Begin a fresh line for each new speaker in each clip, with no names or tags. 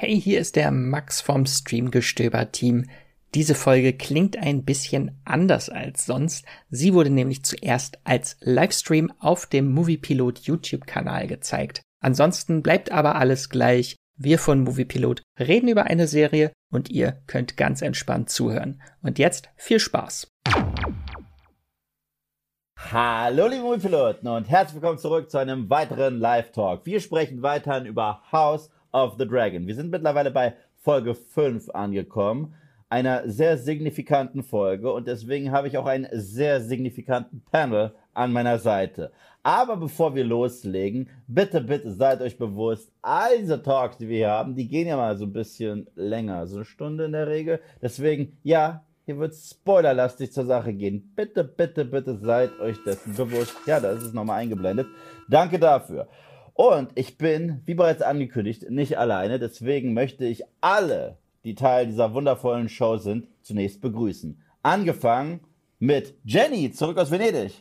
Hey, hier ist der Max vom Streamgestöber-Team. Diese Folge klingt ein bisschen anders als sonst. Sie wurde nämlich zuerst als Livestream auf dem Moviepilot YouTube-Kanal gezeigt. Ansonsten bleibt aber alles gleich. Wir von Moviepilot reden über eine Serie und ihr könnt ganz entspannt zuhören. Und jetzt viel Spaß.
Hallo liebe Moviepiloten und herzlich willkommen zurück zu einem weiteren Live-Talk. Wir sprechen weiterhin über House of the Dragon. Wir sind mittlerweile bei Folge 5 angekommen, einer sehr signifikanten Folge und deswegen habe ich auch einen sehr signifikanten Panel an meiner Seite. Aber bevor wir loslegen, bitte, bitte seid euch bewusst, all diese Talks, die wir hier haben, die gehen ja mal so ein bisschen länger, so eine Stunde in der Regel. Deswegen, ja, hier wird spoilerlastig zur Sache gehen. Bitte, bitte, bitte seid euch dessen bewusst. Ja, da ist es nochmal eingeblendet. Danke dafür. Und ich bin, wie bereits angekündigt, nicht alleine. Deswegen möchte ich alle, die Teil dieser wundervollen Show sind, zunächst begrüßen. Angefangen mit Jenny, zurück aus Venedig.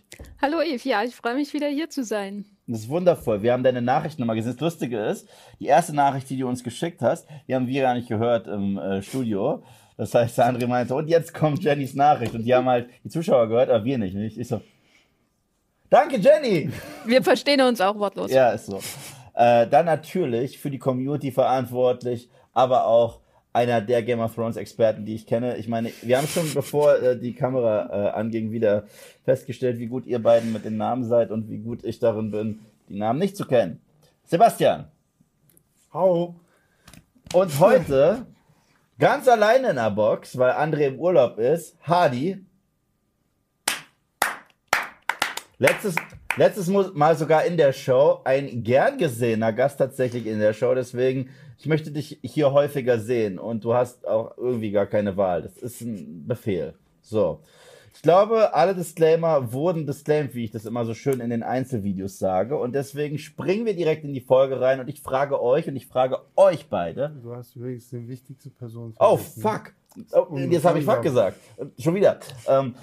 Hallo Eve, ja, ich freue mich wieder hier zu sein.
Das ist wundervoll. Wir haben deine Nachricht nochmal gesehen. Das Lustige ist, die erste Nachricht, die du uns geschickt hast, die haben wir gar nicht gehört im äh, Studio. Das heißt, der André meinte, und jetzt kommt Jennys Nachricht. Und die haben halt die Zuschauer gehört, aber wir nicht. nicht? Ich so, Danke, Jenny!
Wir verstehen uns auch wortlos.
Ja, ist so. Äh, dann natürlich für die Community verantwortlich, aber auch einer der Game of Thrones Experten, die ich kenne. Ich meine, wir haben schon bevor äh, die Kamera äh, anging wieder festgestellt, wie gut ihr beiden mit den Namen seid und wie gut ich darin bin, die Namen nicht zu kennen. Sebastian.
Hallo.
Und heute ganz alleine in der Box, weil André im Urlaub ist, Hardy. Letztes, letztes Mal sogar in der Show, ein gern gesehener Gast tatsächlich in der Show, deswegen, ich möchte dich hier häufiger sehen und du hast auch irgendwie gar keine Wahl. Das ist ein Befehl. So. Ich glaube, alle Disclaimer wurden disclaimed, wie ich das immer so schön in den Einzelvideos sage. Und deswegen springen wir direkt in die Folge rein und ich frage euch und ich frage euch beide.
Du hast übrigens die wichtigste Person.
Oh, fuck. Oh, jetzt habe ich fuck gesagt. Schon wieder. Ähm,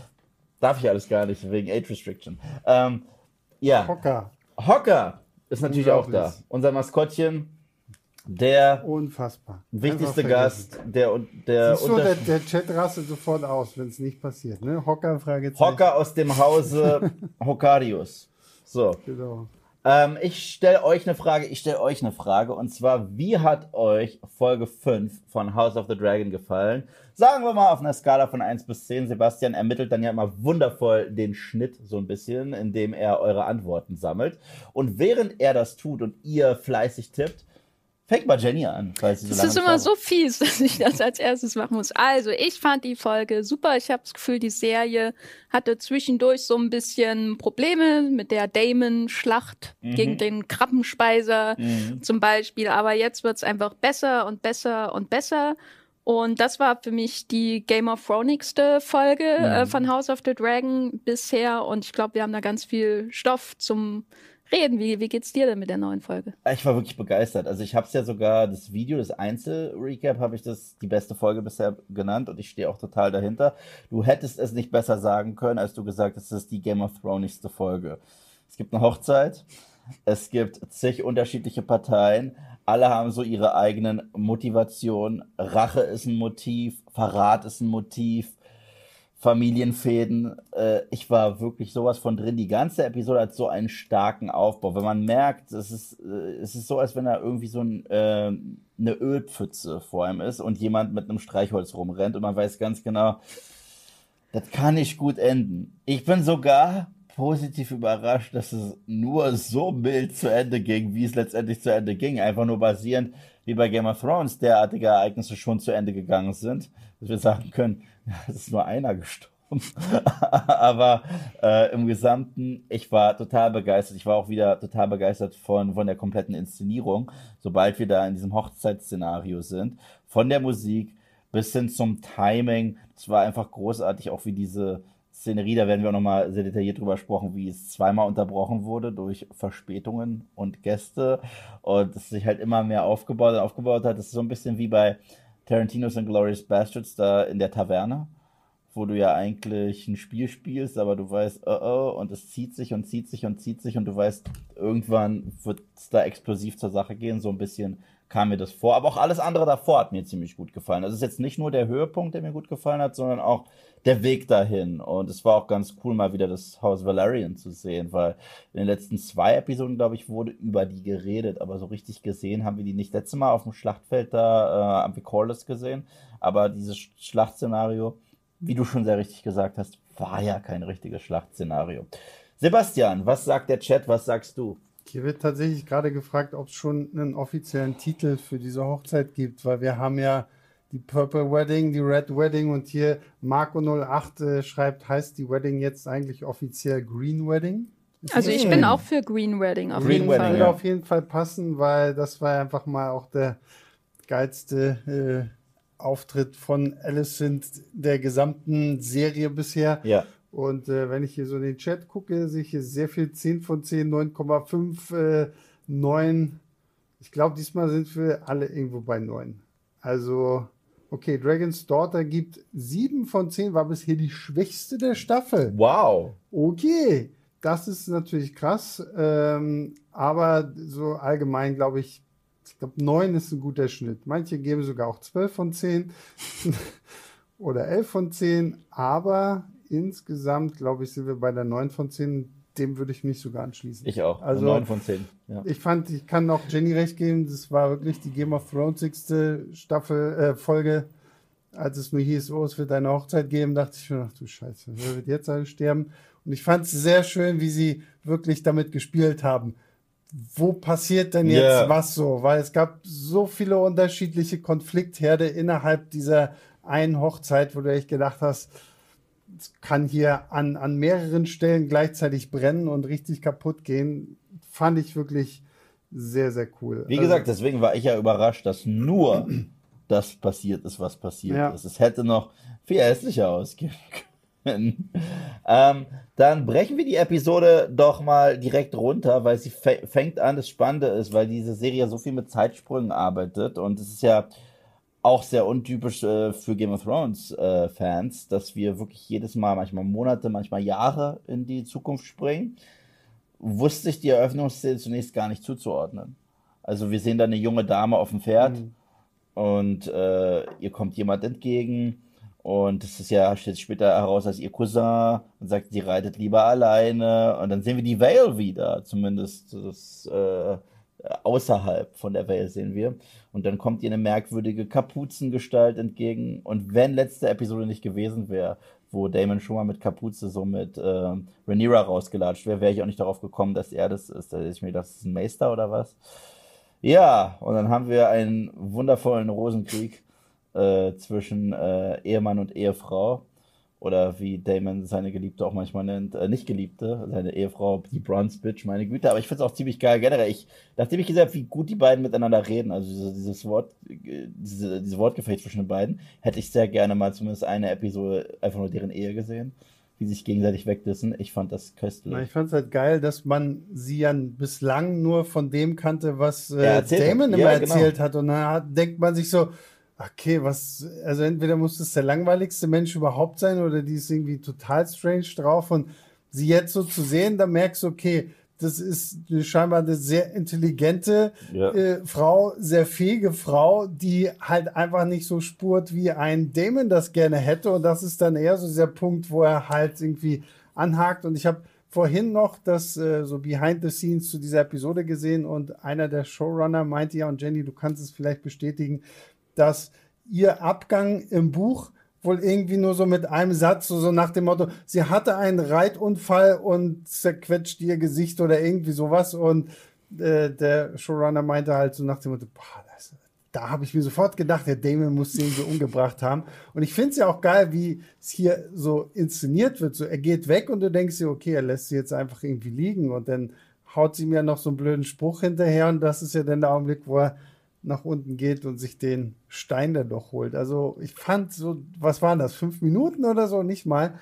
Darf ich alles gar nicht, wegen Age Restriction. Ähm, ja.
Hocker.
Hocker ist natürlich auch da. Unser Maskottchen, der
Unfassbar.
wichtigste Gast, der der
Siehst du, der, der Chat rastet sofort aus, wenn es nicht passiert. Ne? Hocker, Fragezeichen.
Hocker aus dem Hause Hokkarius. So.
Genau.
Ähm, ich stelle euch eine Frage, ich stelle euch eine Frage und zwar, wie hat euch Folge 5 von House of the Dragon gefallen? Sagen wir mal auf einer Skala von 1 bis 10. Sebastian ermittelt dann ja immer wundervoll den Schnitt so ein bisschen, indem er eure Antworten sammelt. Und während er das tut und ihr fleißig tippt, Fängt mal Jenny an, weil sie so
Das ist immer so fies, dass ich das als erstes machen muss. Also, ich fand die Folge super. Ich habe das Gefühl, die Serie hatte zwischendurch so ein bisschen Probleme mit der Damon-Schlacht mhm. gegen den Krabbenspeiser mhm. zum Beispiel. Aber jetzt wird's einfach besser und besser und besser. Und das war für mich die Game of Thronesigste Folge äh, mhm. äh, von House of the Dragon bisher. Und ich glaube, wir haben da ganz viel Stoff zum reden. Wie, wie geht's dir denn mit der neuen Folge?
Ich war wirklich begeistert. Also ich habe es ja sogar, das Video, das Einzel-Recap, habe ich das die beste Folge bisher genannt und ich stehe auch total dahinter. Du hättest es nicht besser sagen können, als du gesagt hast, das ist die Game of Thronesigste Folge. Es gibt eine Hochzeit, es gibt zig unterschiedliche Parteien, alle haben so ihre eigenen Motivationen. Rache ist ein Motiv, Verrat ist ein Motiv, Familienfäden. Äh, ich war wirklich sowas von drin. Die ganze Episode hat so einen starken Aufbau. Wenn man merkt, es ist, äh, es ist so, als wenn da irgendwie so ein, äh, eine Ölpfütze vor einem ist und jemand mit einem Streichholz rumrennt und man weiß ganz genau, das kann nicht gut enden. Ich bin sogar positiv überrascht, dass es nur so mild zu Ende ging, wie es letztendlich zu Ende ging. Einfach nur basierend, wie bei Game of Thrones derartige Ereignisse schon zu Ende gegangen sind, dass wir sagen können, es ist nur einer gestorben. Aber äh, im Gesamten, ich war total begeistert. Ich war auch wieder total begeistert von, von der kompletten Inszenierung, sobald wir da in diesem Hochzeitsszenario sind. Von der Musik bis hin zum Timing. Es war einfach großartig, auch wie diese Szenerie, da werden wir auch nochmal sehr detailliert drüber sprechen, wie es zweimal unterbrochen wurde durch Verspätungen und Gäste und es sich halt immer mehr aufgebaut und aufgebaut hat. Das ist so ein bisschen wie bei Tarantinos und Glorious Bastards da in der Taverne, wo du ja eigentlich ein Spiel spielst, aber du weißt, oh oh, und es zieht sich und zieht sich und zieht sich und du weißt, irgendwann wird es da explosiv zur Sache gehen, so ein bisschen kam mir das vor. Aber auch alles andere davor hat mir ziemlich gut gefallen. Das ist jetzt nicht nur der Höhepunkt, der mir gut gefallen hat, sondern auch der Weg dahin. Und es war auch ganz cool, mal wieder das Haus Valerian zu sehen, weil in den letzten zwei Episoden, glaube ich, wurde über die geredet, aber so richtig gesehen haben wir die nicht. Letztes Mal auf dem Schlachtfeld da äh, am Vicordless gesehen, aber dieses Schlachtszenario, wie du schon sehr richtig gesagt hast, war ja kein richtiges Schlachtszenario. Sebastian, was sagt der Chat, was sagst du?
Hier wird tatsächlich gerade gefragt, ob es schon einen offiziellen Titel für diese Hochzeit gibt, weil wir haben ja die Purple Wedding, die Red Wedding und hier Marco08 äh, schreibt, heißt die Wedding jetzt eigentlich offiziell Green Wedding?
Also ich bin auch für Green Wedding auf
Green
jeden
Wedding,
Fall.
Würde
ja.
auf jeden Fall passen, weil das war einfach mal auch der geilste äh, Auftritt von Alicent der gesamten Serie bisher.
Ja.
Und äh, wenn ich hier so in den Chat gucke, sehe ich hier sehr viel 10 von 10, 9,5, äh, 9. Ich glaube, diesmal sind wir alle irgendwo bei 9. Also, okay, Dragon's Daughter gibt 7 von 10, war bisher die schwächste der Staffel.
Wow.
Okay, das ist natürlich krass. Ähm, aber so allgemein glaube ich, ich glaube, 9 ist ein guter Schnitt. Manche geben sogar auch 12 von 10 oder 11 von 10. Aber insgesamt, glaube ich, sind wir bei der 9 von 10. Dem würde ich mich sogar anschließen.
Ich auch.
Also-
9 von 10. Ja.
Ich fand, ich kann auch Jenny recht geben, das war wirklich die Game of Thrones sechste Staffel, äh, Folge. Als es nur hieß, oh, es wird eine Hochzeit geben, dachte ich mir, ach du Scheiße, wer wird jetzt alle sterben? Und ich fand es sehr schön, wie sie wirklich damit gespielt haben. Wo passiert denn jetzt
Ja.
was so? Weil es gab so viele unterschiedliche Konfliktherde innerhalb dieser einen Hochzeit, wo du echt gedacht hast, kann hier an, an mehreren Stellen gleichzeitig brennen und richtig kaputt gehen. Fand ich wirklich sehr, sehr cool.
Wie
Also,
gesagt, deswegen war ich ja überrascht, dass nur das passiert ist, was passiert
Ja.
ist. Es hätte noch viel hässlicher ausgehen können. ähm, dann brechen wir die Episode doch mal direkt runter, weil sie fä- fängt an, das Spannende ist, weil diese Serie so viel mit Zeitsprüngen arbeitet und es ist ja auch sehr untypisch äh, für Game of Thrones äh, Fans, dass wir wirklich jedes Mal, manchmal Monate, manchmal Jahre in die Zukunft springen. Wusste ich die Eröffnungsszene zunächst gar nicht zuzuordnen. Also wir sehen da eine junge Dame auf dem Pferd
Mhm.
und äh, ihr kommt jemand entgegen und das ist ja, stellt sich später heraus als ihr Cousin und sagt, sie reitet lieber alleine und dann sehen wir die Vale wieder, zumindest das, äh, außerhalb von der Vale sehen wir und dann kommt ihr eine merkwürdige Kapuzengestalt entgegen und wenn letzte Episode nicht gewesen wäre, wo Damon schon mal mit Kapuze so mit äh, Rhaenyra rausgelatscht wäre, wäre ich auch nicht darauf gekommen, dass er das ist. Da hätte ich mir gedacht, das ist ein Meister oder was. Ja, und dann haben wir einen wundervollen Rosenkrieg äh, zwischen äh, Ehemann und Ehefrau. Oder wie Damon seine Geliebte auch manchmal nennt, äh, nicht Geliebte, seine Ehefrau, die Bronze Bitch, meine Güte. Aber ich finde es auch ziemlich geil. Generell, ich, nachdem ich gesehen habe, wie gut die beiden miteinander reden, also diese, dieses Wort, diese, diese Wortgefecht zwischen den beiden, hätte ich sehr gerne mal zumindest eine Episode einfach nur deren Ehe gesehen, wie sich gegenseitig wegdissen. Ich fand das köstlich.
Na, ich fand es halt geil, dass man sie ja bislang nur von dem kannte, was äh. Damon immer
Ja, genau.
erzählt hat. Und dann hat, denkt man sich so, okay, was, also entweder muss das der langweiligste Mensch überhaupt sein oder die ist irgendwie total strange drauf. Und sie jetzt so zu sehen, da merkst du, okay, das ist scheinbar eine sehr intelligente
Ja.
äh, Frau, sehr fähige Frau, die halt einfach nicht so spurt, wie ein Damon das gerne hätte. Und das ist dann eher so dieser Punkt, wo er halt irgendwie anhakt. Und ich habe vorhin noch das äh, so Behind the Scenes zu dieser Episode gesehen und einer der Showrunner meinte ja, und Jenny, du kannst es vielleicht bestätigen, dass ihr Abgang im Buch wohl irgendwie nur so mit einem Satz, so, nach dem Motto, sie hatte einen Reitunfall und zerquetscht ihr Gesicht oder irgendwie sowas. Und äh, der Showrunner meinte halt so nach dem Motto, boah, das, da habe ich mir sofort gedacht, der Damon muss den so umgebracht haben. Und ich finde es ja auch geil, wie es hier so inszeniert wird. So, er geht weg und du denkst dir, okay, er lässt sie jetzt einfach irgendwie liegen und dann haut sie mir noch so einen blöden Spruch hinterher und das ist ja dann der Augenblick, wo er nach unten geht und sich den Stein da doch holt. Also ich fand so, was waren das, fünf Minuten oder so, nicht mal,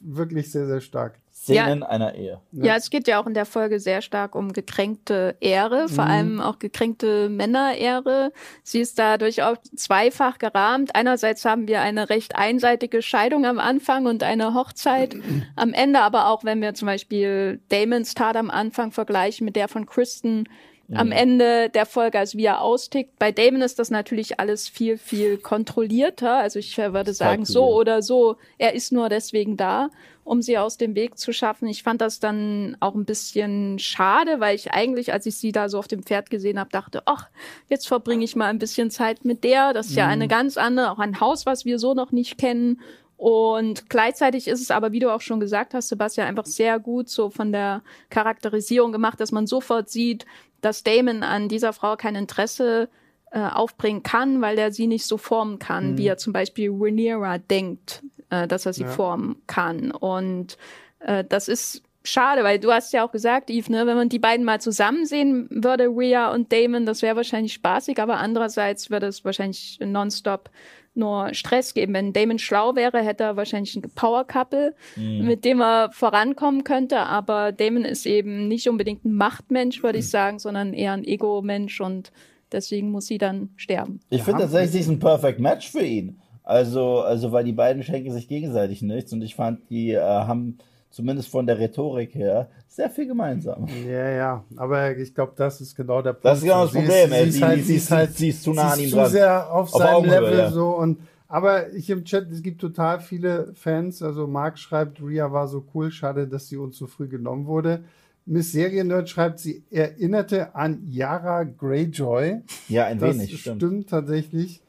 wirklich sehr, sehr stark.
Szenen einer Ehe.
Ja, es geht ja auch in der Folge sehr stark um gekränkte Ehre, vor
Mhm.
allem auch gekränkte Männerehre. Sie ist dadurch auch zweifach gerahmt. Einerseits haben wir eine recht einseitige Scheidung am Anfang und eine Hochzeit am Ende, aber auch wenn wir zum Beispiel Damons Tat am Anfang vergleichen mit der von Kristen, mhm. am Ende der Folge, also wie er austickt. Bei Damon ist das natürlich alles viel, viel kontrollierter. Also ich würde sagen, so oder so, er ist nur deswegen da, um sie aus dem Weg zu schaffen. Ich fand das dann auch ein bisschen schade, weil ich eigentlich, als ich sie da so auf dem Pferd gesehen habe, dachte, ach, jetzt verbringe ich mal ein bisschen Zeit mit der. Das ist mhm. ja eine ganz andere, auch ein Haus, was wir so noch nicht kennen. Und gleichzeitig ist es aber, wie du auch schon gesagt hast, Sebastian, einfach sehr gut so von der Charakterisierung gemacht, dass man sofort sieht, dass Damon an dieser Frau kein Interesse äh, aufbringen kann, weil er sie nicht so formen kann, mhm. wie er zum Beispiel Rhaenyra denkt, äh, dass er sie ja. formen kann. Und äh, das ist schade, weil du hast ja auch gesagt, Eve, ne, wenn man die beiden mal zusammen sehen würde, Rhea und Damon, das wäre wahrscheinlich spaßig, aber andererseits würde es wahrscheinlich nonstop nur Stress geben. Wenn Damon schlau wäre, hätte er wahrscheinlich ein Power-Couple, mhm. mit dem er vorankommen könnte. Aber Damon ist eben nicht unbedingt ein Machtmensch, würde ich sagen, sondern eher ein Ego-Mensch und deswegen muss sie dann sterben.
Ich finde tatsächlich, sie ist ein Perfect Match für ihn. Also, also, weil die beiden schenken sich gegenseitig nichts und ich fand, die äh, haben zumindest von der Rhetorik her, sehr viel gemeinsam.
Ja, ja, aber ich glaube, das ist genau der Punkt.
Das ist genau das Problem, ey. Sie, halt, sie, ist halt, sie ist zu nah an ihm dran.
zu sehr auf, auf seinem Augenhöhe, Level ja. so und aber ich im Chat, es gibt total viele Fans. Also Marc schreibt, Ria war so cool, schade, dass sie uns so früh genommen wurde. Miss Seriennerd schreibt, sie erinnerte an Yara Greyjoy.
Ja, ein
das
wenig.
Stimmt, stimmt tatsächlich.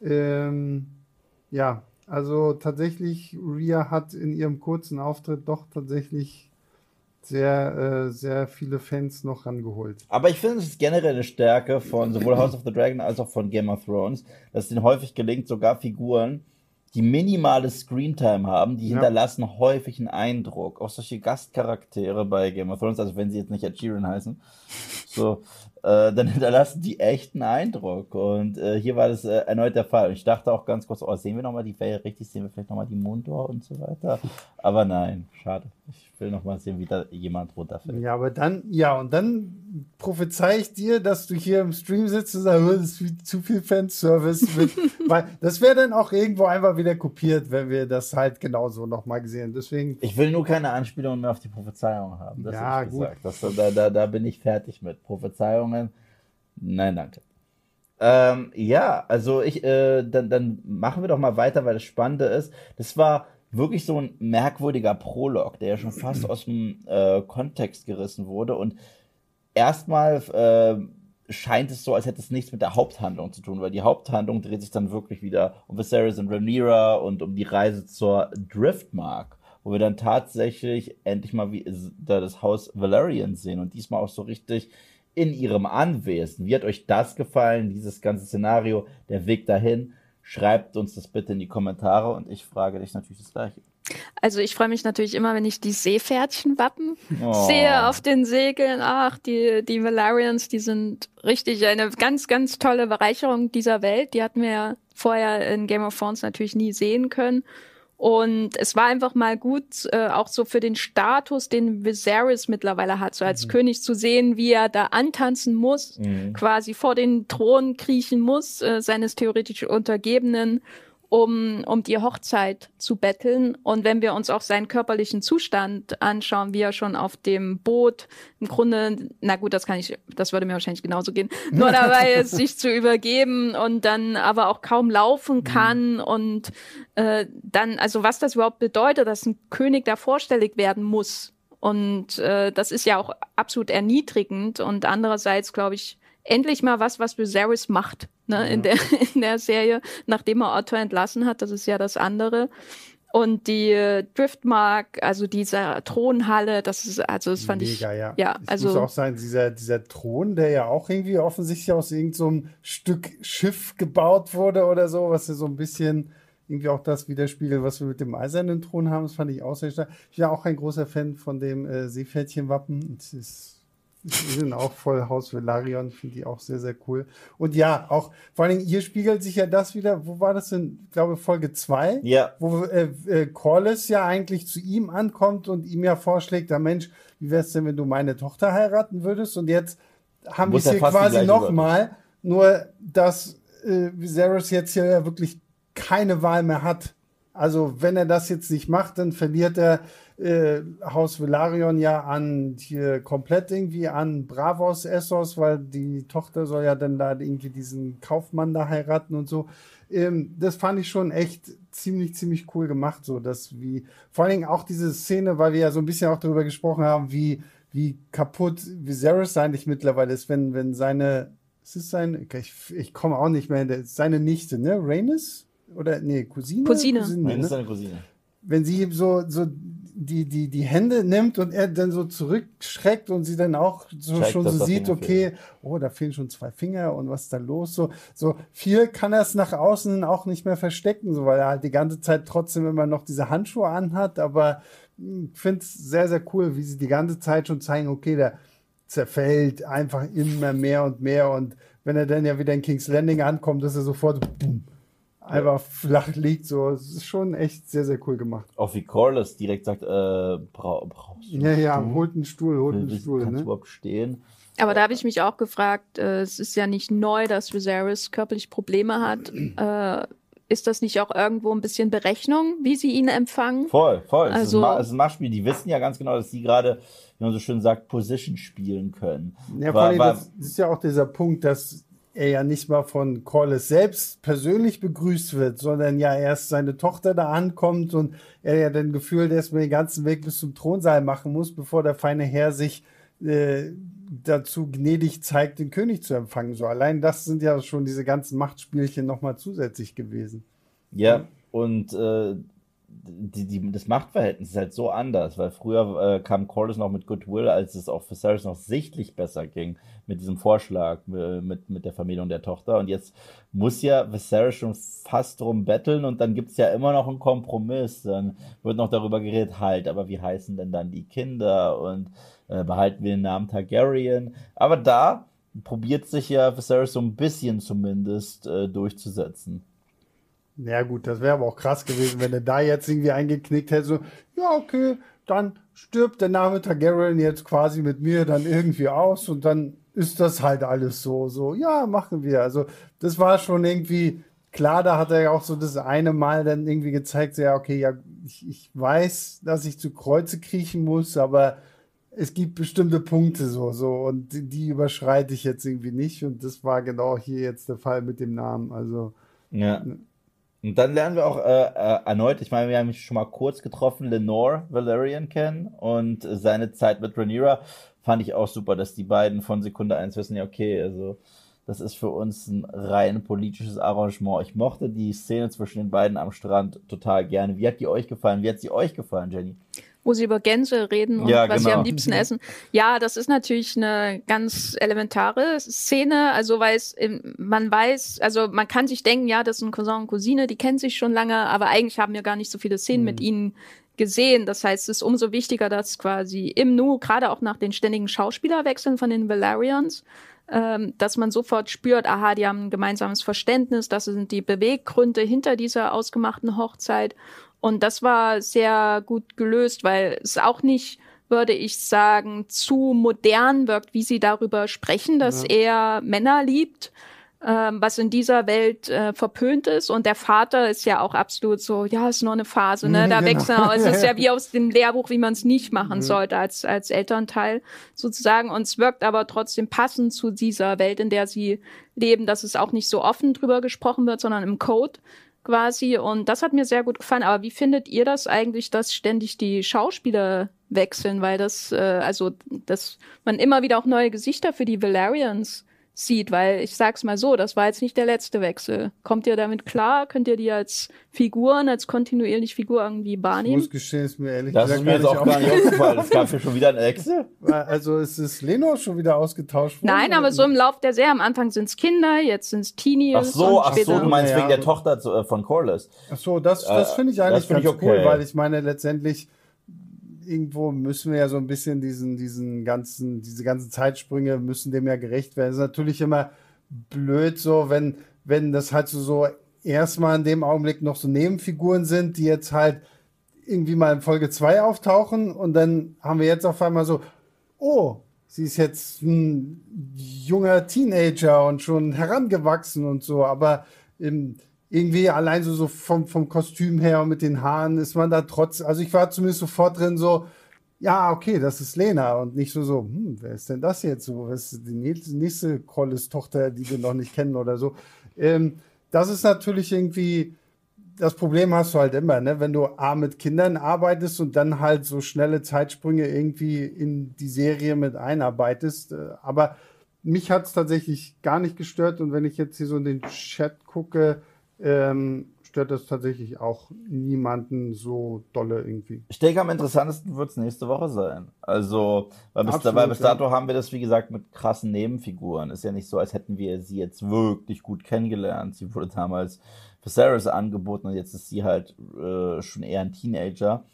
Ähm, ja, also tatsächlich, Ria hat in ihrem kurzen Auftritt doch tatsächlich sehr, äh, sehr viele Fans noch rangeholt.
Aber ich finde, es ist generell eine Stärke von sowohl House of the Dragon als auch von Game of Thrones, dass es ihnen häufig gelingt, sogar Figuren, die minimale Screentime haben, die ja. hinterlassen häufig einen Eindruck. Auch solche Gastcharaktere bei Game of Thrones, also wenn sie jetzt nicht Ed Sheeran heißen, so, dann hinterlassen die echten Eindruck. Und äh, hier war das äh, erneut der Fall. Und ich dachte auch ganz kurz, oh, sehen wir nochmal die Faye richtig, sehen wir vielleicht nochmal die Mondor und so weiter. Aber nein, schade. Ich will nochmal sehen, wie da jemand runterfällt.
Ja, aber dann, ja, und dann prophezei ich dir, dass du hier im Stream sitzt und sagst, oh, das ist zu viel Fanservice. Mit, weil das wäre dann auch irgendwo einfach wieder kopiert, wenn wir das halt genauso nochmal gesehen. Deswegen.
Ich will nur keine Anspielungen mehr auf die Prophezeiung haben. Das
ja, gut.
Das, da, da, da bin ich fertig mit. Prophezeiungen. Nein, danke. Ähm, ja, also ich, äh, dann, dann machen wir doch mal weiter, weil das Spannende ist, das war wirklich so ein merkwürdiger Prolog, der ja schon fast aus dem äh, Kontext gerissen wurde und erstmal äh, scheint es so, als hätte es nichts mit der Haupthandlung zu tun, weil die Haupthandlung dreht sich dann wirklich wieder um Viserys und Rhaenyra und um die Reise zur Driftmark, wo wir dann tatsächlich endlich mal wie, da das Haus Valerian sehen und diesmal auch so richtig in ihrem Anwesen. Wie hat euch das gefallen, dieses ganze Szenario, der Weg dahin? Schreibt uns das bitte in die Kommentare und ich frage dich natürlich das gleiche.
Also ich freue mich natürlich immer, wenn ich die Seepferdchenwappen oh. sehe auf den Segeln. Ach, die, die Valerians, die sind richtig eine ganz, ganz tolle Bereicherung dieser Welt. Die hatten wir ja vorher in Game of Thrones natürlich nie sehen können. Und es war einfach mal gut, äh, auch so für den Status, den Viserys mittlerweile hat, so als mhm. König zu sehen, wie er da antanzen muss, mhm. quasi vor den Thron kriechen muss, äh, seines theoretisch Untergebenen um, um die Hochzeit zu betteln. Und wenn wir uns auch seinen körperlichen Zustand anschauen, wie er schon auf dem Boot im Grunde, na gut, das kann ich, das würde mir wahrscheinlich genauso gehen, nur dabei ist, sich zu übergeben und dann aber auch kaum laufen mhm. kann und äh, dann, also was das überhaupt bedeutet, dass ein König da vorstellig werden muss. Und äh, das ist ja auch absolut erniedrigend und andererseits, glaube ich, endlich mal was, was Viserys macht ne, in, der, in der Serie, nachdem er Otto entlassen hat. Das ist ja das andere. Und die äh, Driftmark, also diese Thronhalle, das ist, also das fand Mega, ich. Ja, ja
es
also.
muss auch sein, dieser, dieser Thron, der ja auch irgendwie offensichtlich aus irgendeinem so Stück Schiff gebaut wurde oder so, was ja so ein bisschen irgendwie auch das widerspiegelt, was wir mit dem eisernen Thron haben. Das fand ich auch sehr stark. Ich bin ja auch ein großer Fan von dem äh, Seepferdchenwappen. Es ist die sind auch voll Haus Velarion, finde ich auch sehr, sehr cool. Und ja, auch vor allen Dingen, hier spiegelt sich ja das wieder, wo war das denn? Ich glaube, Folge 2,
ja.
wo äh, äh, Corliss ja eigentlich zu ihm ankommt und ihm ja vorschlägt, der Mensch, wie wär's denn, wenn du meine Tochter heiraten würdest? Und jetzt haben wir es hier quasi nochmal, nur dass äh, Viserys jetzt hier ja wirklich keine Wahl mehr hat Also wenn er das jetzt nicht macht, dann verliert er äh, Haus Velarion ja an hier komplett irgendwie an Bravos Essos, weil die Tochter soll ja dann da irgendwie diesen Kaufmann da heiraten und so. Ähm, das fand ich schon echt ziemlich, ziemlich cool gemacht, so dass wie, vor allen Dingen auch diese Szene, weil wir ja so ein bisschen auch darüber gesprochen haben, wie, wie kaputt Viserys eigentlich mittlerweile ist, wenn, wenn seine, ist es sein, ich, ich komme auch nicht mehr hinter, seine Nichte, ne, Rhaenys? Oder, nee, Cousine?
Cousine.
Nein, das
ne?
ist seine Cousine.
wenn sie so, so die, die, die Hände nimmt und er dann so zurückschreckt und sie dann auch so
Zeigt,
schon
dass
so sieht, okay, oh, da fehlen schon zwei Finger und was ist da los? So, so viel kann er es nach außen auch nicht mehr verstecken, so, weil er halt die ganze Zeit trotzdem immer noch diese Handschuhe anhat, aber hm, ich finde es sehr, sehr cool, wie sie die ganze Zeit schon zeigen, okay, der zerfällt einfach immer mehr und mehr und wenn er dann ja wieder in King's Landing ankommt, ist er sofort boom, einfach flach liegt. So, es ist schon echt sehr, sehr cool gemacht.
Auch wie Corliss direkt sagt, äh, brau, brauchst du
Ja, ja,
Stuhl?
holt einen Stuhl, holt einen Stuhl.
Kannst du
Ne?
überhaupt stehen?
Aber da habe ich mich auch gefragt, äh, es ist ja nicht neu, dass Viserys körperlich Probleme hat. Äh, ist das nicht auch irgendwo ein bisschen Berechnung, wie sie ihn empfangen?
Voll, voll. es, ist
Also-
ein es ist ein Machtspiel. Die wissen ja ganz genau, dass sie gerade, wie man so schön sagt, Position spielen können.
Ja, vor
War-
allem,
war-
das ist ja auch dieser Punkt, dass er ja nicht mal von Corliss selbst persönlich begrüßt wird, sondern ja erst seine Tochter da ankommt und er ja dann gefühlt erstmal den ganzen Weg bis zum Thronsaal machen muss, bevor der feine Herr sich äh, dazu gnädig zeigt, den König zu empfangen. So allein das sind ja schon diese ganzen Machtspielchen nochmal zusätzlich gewesen.
Ja, und äh, die, die, das Machtverhältnis ist halt so anders, weil früher äh, kam Corliss noch mit Goodwill, als es auch für Viserys noch sichtlich besser ging mit diesem Vorschlag äh, mit, mit der Vermählung der Tochter. Und jetzt muss ja Viserys schon fast drum betteln und dann gibt's ja immer noch einen Kompromiss. Dann wird noch darüber geredet, halt, aber wie heißen denn dann die Kinder und äh, behalten wir den Namen Targaryen? Aber da probiert sich ja Viserys so ein bisschen zumindest äh, durchzusetzen.
Ja gut, das wäre aber auch krass gewesen, wenn er da jetzt irgendwie eingeknickt hätte, so, ja okay, dann stirbt der Name Targaryen jetzt quasi mit mir dann irgendwie aus und dann ist das halt alles so, so, ja, machen wir. Also das war schon irgendwie klar, da hat er ja auch so das eine Mal dann irgendwie gezeigt, so, ja, okay, ja, ich, ich weiß, dass ich zu Kreuze kriechen muss, aber es gibt bestimmte Punkte so, so und die, die überschreite ich jetzt irgendwie nicht und das war genau hier jetzt der Fall mit dem Namen, also
Ja. Und dann lernen wir auch äh, äh, erneut, ich meine, wir haben schon mal kurz getroffen, Lenore Valerian kennen und seine Zeit mit Rhaenyra fand ich auch super, dass die beiden von Sekunde eins wissen, ja okay, also das ist für uns ein rein politisches Arrangement. Ich mochte die Szene zwischen den beiden am Strand total gerne. Wie hat die euch gefallen? Wie hat sie euch gefallen, Jenny?
Wo sie über Gänse reden und
Ja,
was sie
genau.
am liebsten essen. Ja, das ist natürlich eine ganz elementare Szene, also weil es, man weiß, also man kann sich denken, ja, das sind Cousin und Cousine, die kennen sich schon lange, aber eigentlich haben wir gar nicht so viele Szenen mit ihnen gesehen. Das heißt, es ist umso wichtiger, dass quasi im Nu, gerade auch nach den ständigen Schauspielerwechseln von den Valerians, ähm, dass man sofort spürt, aha, die haben ein gemeinsames Verständnis, das sind die Beweggründe hinter dieser ausgemachten Hochzeit. Und das war sehr gut gelöst, weil es auch nicht, würde ich sagen, zu modern wirkt, wie sie darüber sprechen, dass er Männer liebt, ähm, was in dieser Welt äh, verpönt ist. Und der Vater ist ja auch absolut so, ja, ist nur eine Phase, ne?
Mhm,
Da
genau.
wechseln. Es ist ja wie aus dem Lehrbuch, wie man es nicht machen sollte als, als Elternteil sozusagen. Und es wirkt aber trotzdem passend zu dieser Welt, in der sie leben, dass es auch nicht so offen drüber gesprochen wird, sondern im Code quasi. Und das hat mir sehr gut gefallen. Aber wie findet ihr das eigentlich, dass ständig die Schauspieler wechseln? Weil das, äh, also, dass man immer wieder auch neue Gesichter für die Valerians sieht, weil ich sag's mal so, das war jetzt nicht der letzte Wechsel. Kommt ihr damit klar? Könnt ihr die als Figuren, als kontinuierlich Figur irgendwie
Ich
wahrnehmen?
muss gestehen, ist mir ehrlich
Das ist
gesagt
mir jetzt auch gar nicht aufgefallen. Es gab hier schon wieder ein Excel.
Also ist es Leno schon wieder ausgetauscht worden?
Nein, aber so im Lauf der Serie, am Anfang sind's Kinder, jetzt sind's Teenies.
Ach so,
und
ach so, du meinst
Ja,
wegen der Tochter zu- äh, von Corliss.
Ach so, das, das
Äh,
finde ich
das
eigentlich
find
ganz
ich
cool,
okay.
weil ich meine, letztendlich irgendwo müssen wir ja so ein bisschen diesen, diesen ganzen, diese ganzen Zeitsprünge müssen dem ja gerecht werden. Es ist natürlich immer blöd so, wenn, wenn das halt so, so erstmal in dem Augenblick noch so Nebenfiguren sind, die jetzt halt irgendwie mal in Folge 2 auftauchen und dann haben wir jetzt auf einmal so, oh, sie ist jetzt ein junger Teenager und schon herangewachsen und so, aber ähm, irgendwie allein so, so vom, vom Kostüm her und mit den Haaren ist man da trotz, also ich war zumindest sofort drin so, ja, okay, das ist Lena und nicht so so, hm, wer ist denn das jetzt so? Was ist die nächste Collis-Tochter, die wir noch nicht kennen oder so? Ähm, das ist natürlich irgendwie, das Problem hast du halt immer, ne? wenn du A mit Kindern arbeitest und dann halt so schnelle Zeitsprünge irgendwie in die Serie mit einarbeitest. Äh, aber mich hat es tatsächlich gar nicht gestört und wenn ich jetzt hier so in den Chat gucke, ähm, stört das tatsächlich auch niemanden so dolle irgendwie.
Ich denke, am interessantesten wird es nächste Woche sein. Also, weil bis, Absolut, weil bis dato ja. haben wir das, wie gesagt, mit krassen Nebenfiguren. Ist ja nicht so, als hätten wir sie jetzt wirklich gut kennengelernt. Sie wurde damals für Viserys angeboten und jetzt ist sie halt äh, schon eher ein Teenager.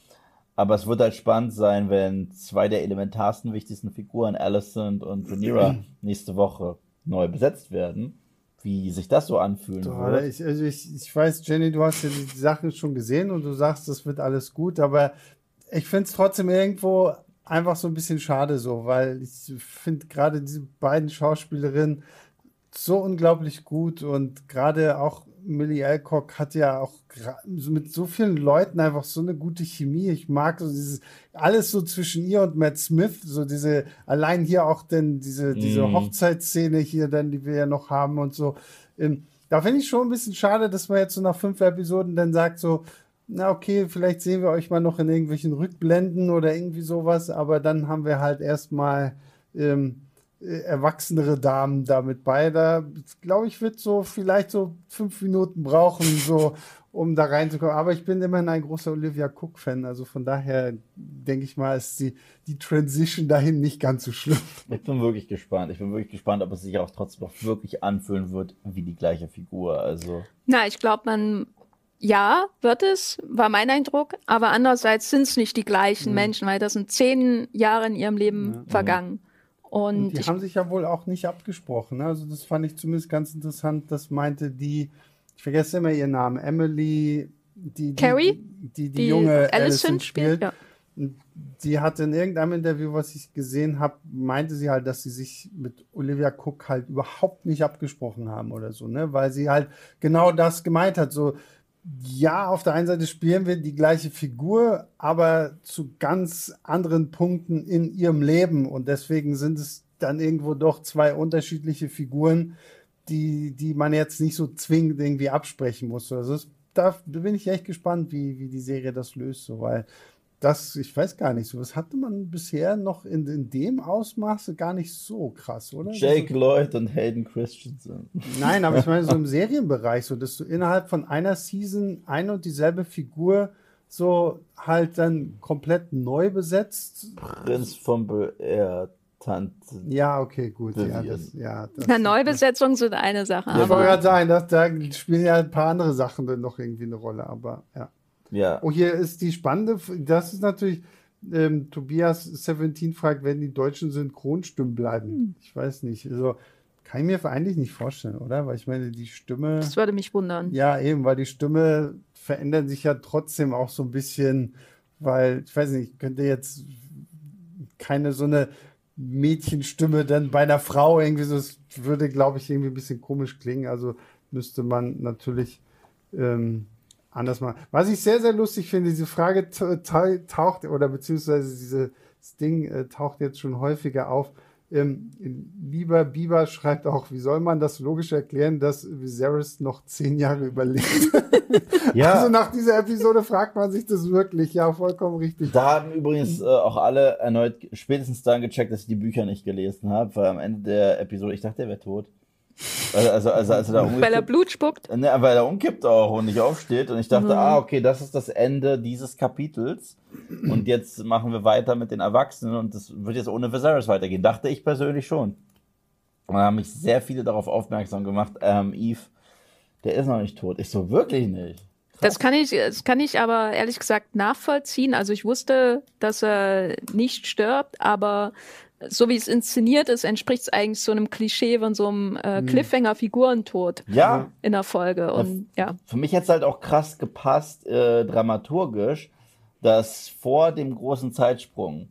Aber es wird halt spannend sein, wenn zwei der elementarsten, wichtigsten Figuren, Alicent und Rhaenyra, nächste Woche neu besetzt werden wie sich das so anfühlen
Doch, würde. Ich, also ich, ich weiß, Jenny, du hast ja die Sachen schon gesehen und du sagst, das wird alles gut, aber ich finde es trotzdem irgendwo einfach so ein bisschen schade so, weil ich finde gerade diese beiden Schauspielerinnen so unglaublich gut und gerade auch Millie Alcock hat ja auch mit so vielen Leuten einfach so eine gute Chemie. Ich mag so dieses alles so zwischen ihr und Matt Smith, so diese allein hier auch denn diese diese mm. Hochzeitsszene hier dann, die wir ja noch haben und so. Ähm, da finde ich schon ein bisschen schade, dass man jetzt so nach fünf Episoden dann sagt so, na okay, vielleicht sehen wir euch mal noch in irgendwelchen Rückblenden oder irgendwie sowas, aber dann haben wir halt erstmal ähm, äh, erwachsenere Damen damit bei. Da glaube ich, wird so vielleicht so fünf Minuten brauchen, so um da reinzukommen. Aber ich bin immerhin ein großer Olivia Cook-Fan. Also von daher denke ich mal, ist die, die Transition dahin nicht ganz so schlimm.
Ich bin wirklich gespannt. Ich bin wirklich gespannt, ob es sich auch trotzdem noch wirklich anfühlen wird wie die gleiche Figur. Also.
Na, ich glaube, man ja, wird es, war mein Eindruck, aber andererseits sind es nicht die gleichen mhm. Menschen, weil das sind zehn Jahre in ihrem Leben ja. vergangen. Und,
und die haben sich ja wohl auch nicht abgesprochen. Ne? Also das fand ich zumindest ganz interessant. Das meinte die, ich vergesse immer ihren Namen, Emily, die,
Carrie,
die, die, die, die junge Allison spielt. Ja. Die hatte in irgendeinem Interview, was ich gesehen habe, meinte sie halt, dass sie sich mit Olivia Cook halt überhaupt nicht abgesprochen haben oder so, ne? Weil sie halt genau das gemeint hat. So, ja, auf der einen Seite spielen wir die gleiche Figur, aber zu ganz anderen Punkten in ihrem Leben. Und deswegen sind es dann irgendwo doch zwei unterschiedliche Figuren, die, die man jetzt nicht so zwingend irgendwie absprechen muss. Also das, da bin ich echt gespannt, wie, wie die Serie das löst, so, weil das, ich weiß gar nicht, so was hatte man bisher noch in, in dem Ausmaße gar nicht so krass, oder?
Jake also, Lloyd und Hayden Christensen.
Nein, aber ich meine so im Serienbereich, so dass du innerhalb von einer Season eine und dieselbe Figur so halt dann komplett neu besetzt.
Prinz von Beer, Tante.
Ja, okay, gut. Ja, das, ja,
das, Na, Neubesetzungen sind eine Sache.
Ja, ich wollte gerade sagen, dass, da spielen ja ein paar andere Sachen dann noch irgendwie eine Rolle, aber ja.
Ja.
Oh, hier ist die spannende, das ist natürlich, ähm, Tobias 17 fragt, werden die deutschen Synchronstimmen bleiben? Hm. Ich weiß nicht. Also, kann ich mir eigentlich nicht vorstellen, oder? Weil ich meine, die Stimme.
Das würde mich wundern.
Ja, eben, weil die Stimme verändert sich ja trotzdem auch so ein bisschen, weil, ich weiß nicht, ich könnte jetzt keine so eine Mädchenstimme dann bei einer Frau irgendwie so, das würde, glaube ich, irgendwie ein bisschen komisch klingen. Also müsste man natürlich ähm, anders machen. Was ich sehr, sehr lustig finde, diese Frage taucht, oder beziehungsweise dieses Ding äh, taucht jetzt schon häufiger auf. Ähm, lieber Biber schreibt auch, wie soll man das logisch erklären, dass Viserys noch zehn Jahre überlebt? ja. Also nach dieser Episode fragt man sich das wirklich. Ja, vollkommen richtig.
Da haben übrigens äh, auch alle erneut spätestens dann gecheckt, dass ich die Bücher nicht gelesen habe, weil am Ende der Episode, ich dachte, er wäre tot. Also, also, also, also da
weil er Blut spuckt?
Ne, weil er umkippt auch und nicht aufsteht. Und ich dachte, mhm. ah, okay, das ist das Ende dieses Kapitels. Und jetzt machen wir weiter mit den Erwachsenen und das wird jetzt ohne Viserys weitergehen. Dachte ich persönlich schon. Und da haben mich sehr viele darauf aufmerksam gemacht, ähm, Eve, der ist noch nicht tot. Ich so, wirklich nicht.
Das kann ich, das kann ich aber ehrlich gesagt nachvollziehen. Also ich wusste, dass er nicht stirbt, aber so wie es inszeniert ist, entspricht es eigentlich so einem Klischee von so einem äh, mhm. Cliffhanger-Figurentod
ja.
in der Folge. Und, ja.
Für mich hat es halt auch krass gepasst, äh, dramaturgisch, dass vor dem großen Zeitsprung,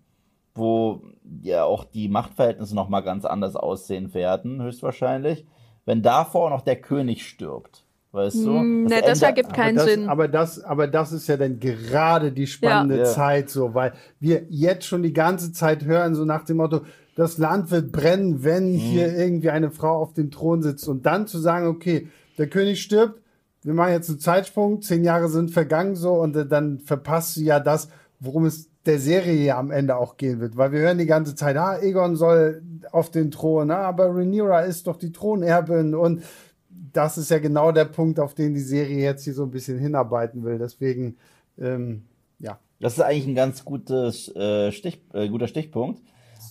wo ja auch die Machtverhältnisse nochmal ganz anders aussehen werden, höchstwahrscheinlich, wenn davor noch der König stirbt Weißt du?
Mm,
Das
ne, das ergibt keinen
das,
Sinn.
Aber das, aber das ist ja dann gerade die spannende
Ja.
Zeit, so, weil wir jetzt schon die ganze Zeit hören, so nach dem Motto, das Land wird brennen, wenn
Mhm.
hier irgendwie eine Frau auf dem Thron sitzt. Und dann zu sagen, okay, der König stirbt, wir machen jetzt einen Zeitsprung, zehn Jahre sind vergangen, so, und dann verpasst du ja das, worum es der Serie ja am Ende auch gehen wird. Weil wir hören die ganze Zeit, ah, Egon soll auf den Thron, ah, aber Rhaenyra ist doch die Thronerbin und das ist ja genau der Punkt, auf den die Serie jetzt hier so ein bisschen hinarbeiten will. Deswegen, ähm, ja,
Das ist eigentlich ein ganz gutes, äh, Stich, äh, guter Stichpunkt,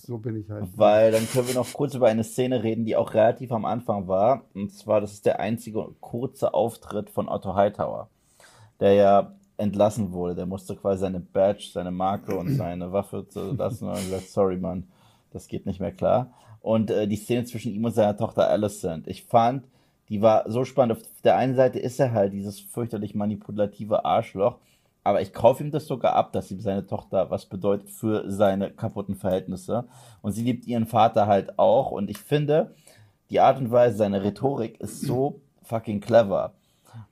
so bin ich halt.
weil dann können wir noch kurz über eine Szene reden, die auch relativ am Anfang war. Und zwar, das ist der einzige kurze Auftritt von Otto Hightower, der ja entlassen wurde. Der musste quasi seine Badge, seine Marke und seine Waffe zu lassen und gesagt, sorry, Mann, das geht nicht mehr klar. Und äh, die Szene zwischen ihm und seiner Tochter Alicent, ich fand, die war so spannend. Auf der einen Seite ist er halt dieses fürchterlich manipulative Arschloch, aber ich kaufe ihm das sogar ab, dass ihm seine Tochter was bedeutet für seine kaputten Verhältnisse. Und sie liebt ihren Vater halt auch. Und ich finde, die Art und Weise, seine Rhetorik ist so fucking clever.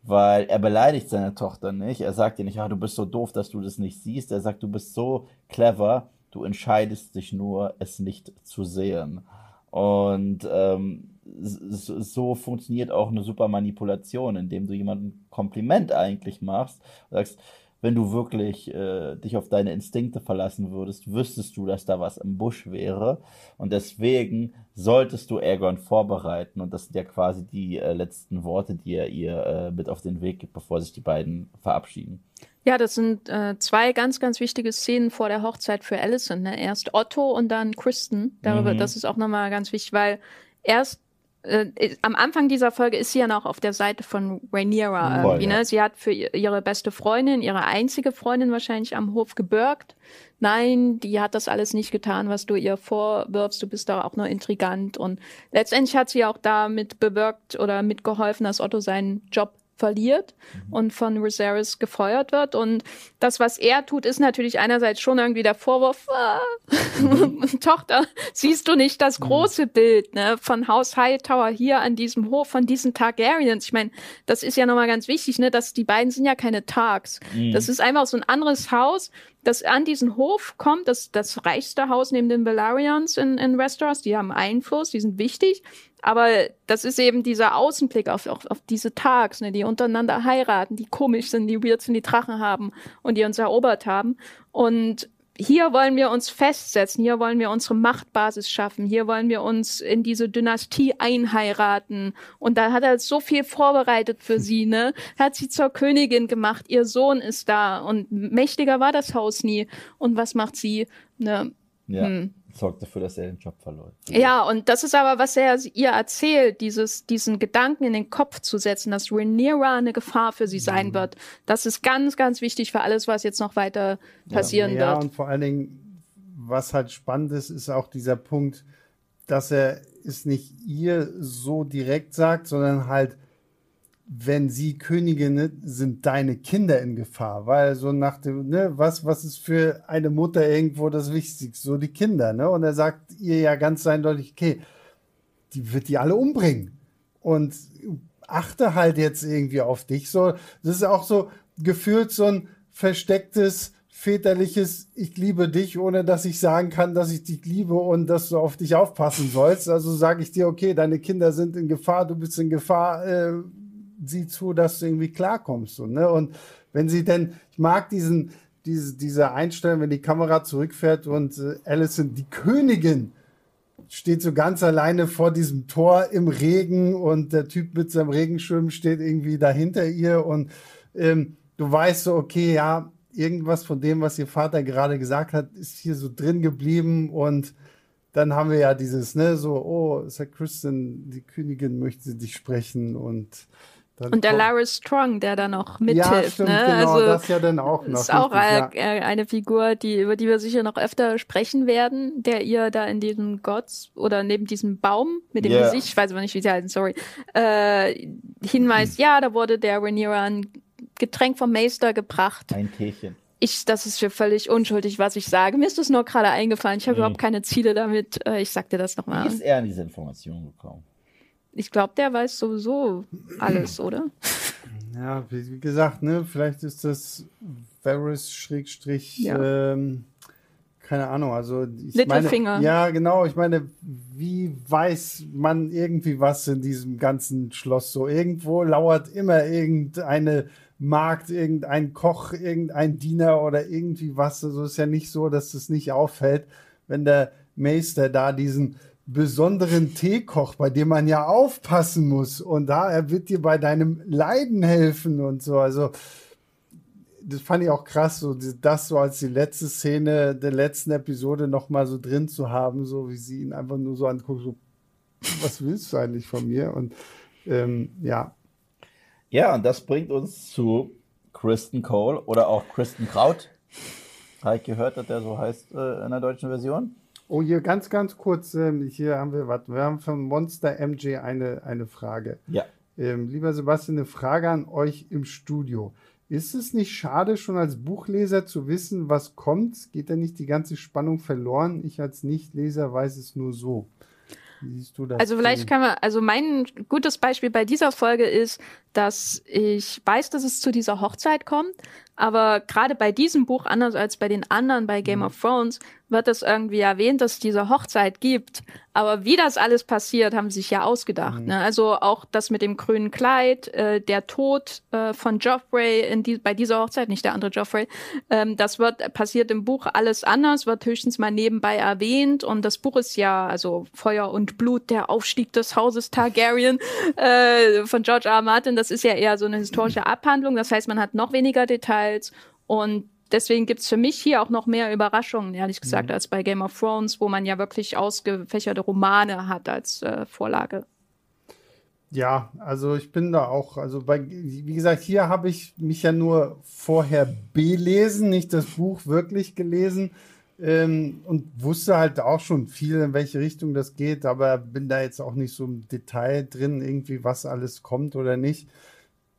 Weil er beleidigt seine Tochter nicht. Er sagt ihr nicht, ah, du bist so doof, dass du das nicht siehst. Er sagt, du bist so clever, du entscheidest dich nur, es nicht zu sehen. Und ähm, so, funktioniert auch eine super Manipulation, indem du jemandem ein Kompliment eigentlich machst. Und sagst, wenn du wirklich äh, dich auf deine Instinkte verlassen würdest, wüsstest du, dass da was im Busch wäre. Und deswegen solltest du Aegon vorbereiten. Und das sind ja quasi die äh, letzten Worte, die er ihr äh, mit auf den Weg gibt, bevor sich die beiden verabschieden.
Ja, das sind äh, zwei ganz, ganz wichtige Szenen vor der Hochzeit für Alison. Ne? Erst Otto und dann Kristen. Darüber,
Mhm.
Das ist auch nochmal ganz wichtig, weil erst äh, am Anfang dieser Folge ist sie ja noch auf der Seite von Rhaenyra
Voll,
irgendwie.
ja.
Ne? Sie hat für ihr- ihre beste Freundin, ihre einzige Freundin wahrscheinlich am Hof gebürgt. Nein, die hat das alles nicht getan, was du ihr vorwirfst. Du bist da auch nur intrigant. Und letztendlich hat sie auch damit bewirkt oder mitgeholfen, dass Otto seinen Job verliert und von Viserys gefeuert wird. Und das, was er tut, ist natürlich einerseits schon irgendwie der Vorwurf, ah, Tochter, siehst du nicht das große Bild ne, von Haus Hightower hier an diesem Hof, von diesen Targaryens? Ich meine, das ist ja nochmal ganz wichtig, ne, dass die beiden sind ja keine Targs. Das ist einfach so ein anderes Haus, das an diesen Hof kommt, das, das reichste Haus neben den Valerians in, in Westeros. Die haben Einfluss, die sind wichtig. Aber das ist eben dieser Außenblick auf, auf, auf diese Tags, ne, die untereinander heiraten, die komisch sind, die weird sind, die Drachen haben und die uns erobert haben. Und hier wollen wir uns festsetzen, hier wollen wir unsere Machtbasis schaffen, hier wollen wir uns in diese Dynastie einheiraten. Und da hat er so viel vorbereitet für sie, ne? Hat sie zur Königin gemacht, ihr Sohn ist da und mächtiger war das Haus nie. Und was macht sie? Ne?
Ja,
Hm.
Sorgt dafür, dass er den Job verlor.
Ja, und das ist aber, was er ihr erzählt, dieses, diesen Gedanken in den Kopf zu setzen, dass Rhaenyra eine Gefahr für sie
Mhm.
sein wird. Das ist ganz, ganz wichtig für alles, was jetzt noch weiter passieren
ja,
wird.
und vor allen Dingen, was halt spannend ist, ist auch dieser Punkt, dass er es nicht ihr so direkt sagt, sondern halt, wenn sie Königin sind deine Kinder in Gefahr. Weil so nach dem, ne, was, was ist für eine Mutter irgendwo das Wichtigste? So die Kinder, ne? Und er sagt ihr ja ganz eindeutig, okay, die wird die alle umbringen. Und achte halt jetzt irgendwie auf dich. So, das ist auch so gefühlt so ein verstecktes väterliches Ich liebe dich, ohne dass ich sagen kann, dass ich dich liebe und dass du auf dich aufpassen sollst. Also sage ich dir, okay, deine Kinder sind in Gefahr, du bist in Gefahr, äh, sieh zu, dass du irgendwie klarkommst. So, ne? Und wenn sie denn, ich mag diesen, diese, diese Einstellung, wenn die Kamera zurückfährt und äh, Alison, die Königin, steht so ganz alleine vor diesem Tor im Regen und der Typ mit seinem Regenschirm steht irgendwie dahinter ihr und ähm, du weißt so, okay, ja, irgendwas von dem, was ihr Vater gerade gesagt hat, ist hier so drin geblieben und dann haben wir ja dieses, ne, so, oh, Sir Kristen, die Königin möchte dich sprechen und dann
Und der Laris Strong, der da noch
ja,
mithilft.
stimmt,
ne?
genau,
also,
das ja dann auch noch.
ist auch
richtig,
eine,
ja.
eine Figur, die, über die wir sicher noch öfter sprechen werden, der ihr da in diesem Gott oder neben diesem Baum mit dem
Ja.
Gesicht, ich weiß aber nicht, wie sie heißen, sorry, äh, hinweist, ja, da wurde der Rhaenyra ein Getränk vom Meister gebracht.
Ein Teechen.
Ich, das ist für völlig unschuldig, was ich sage. Mir ist das nur gerade eingefallen. Ich habe
Mhm.
überhaupt keine Ziele damit. Äh, ich sag dir das
Wie
nochmal.
ist er an diese Information gekommen?
Ich glaube, der weiß sowieso alles, oder?
Ja, wie, gesagt, ne, vielleicht ist das Varys Schrägstrich,
Ja.
ähm, keine Ahnung, also ich
Littlefinger.
meine, ja, genau, ich meine, wie weiß man irgendwie was in diesem ganzen Schloss so? Irgendwo lauert immer irgendeine Magd, irgendein Koch, irgendein Diener oder irgendwie was. Also ist ja nicht so, dass es nicht auffällt, wenn der Meister da diesen besonderen Tee kocht, bei dem man ja aufpassen muss. Und da er wird dir bei deinem Leiden helfen und so. Also das fand ich auch krass, so das so als die letzte Szene der letzten Episode noch mal so drin zu haben, so wie sie ihn einfach nur so anguckt, so was willst du eigentlich von mir? Und ähm, ja,
Ja, und das bringt uns zu Kristen Cole oder auch Kristen Kraut. Habe ich gehört, dass der so heißt äh, in der deutschen Version.
Oh, hier ganz, ganz kurz, ähm, hier haben wir, warte, wir haben von Monster MJ eine, eine Frage.
Ja.
Ähm, lieber Sebastian, eine Frage an euch im Studio. Ist es nicht schade, schon als Buchleser zu wissen, was kommt? Geht da nicht die ganze Spannung verloren? Ich als Nichtleser weiß es nur so. Wie siehst du das?
Also vielleicht kann man, also mein gutes Beispiel bei dieser Folge ist, dass ich weiß, dass es zu dieser Hochzeit kommt, aber gerade bei diesem Buch, anders als bei den anderen bei Game of Thrones, wird es irgendwie erwähnt, dass es diese Hochzeit gibt. Aber wie das alles passiert, haben sie sich ja ausgedacht. Ne? Also auch das mit dem grünen Kleid, äh, der Tod äh, von Joffrey in die, bei dieser Hochzeit, nicht der andere Joffrey, ähm, das wird passiert im Buch alles anders, wird höchstens mal nebenbei erwähnt. Und das Buch ist ja, also Feuer und Blut, der Aufstieg des Hauses Targaryen äh, von George R. R. Martin, das ist ja eher so eine historische Abhandlung. Das heißt, man hat noch weniger Details und deswegen gibt's für mich hier auch noch mehr Überraschungen, ehrlich gesagt, als bei Game of Thrones, wo man ja wirklich ausgefächerte Romane hat als äh, Vorlage.
Ja, also ich bin da auch, also bei, wie gesagt, hier habe ich mich ja nur vorher belesen, nicht das Buch wirklich gelesen ähm, und wusste halt auch schon viel, in welche Richtung das geht, aber bin da jetzt auch nicht so im Detail drin, irgendwie, was alles kommt oder nicht.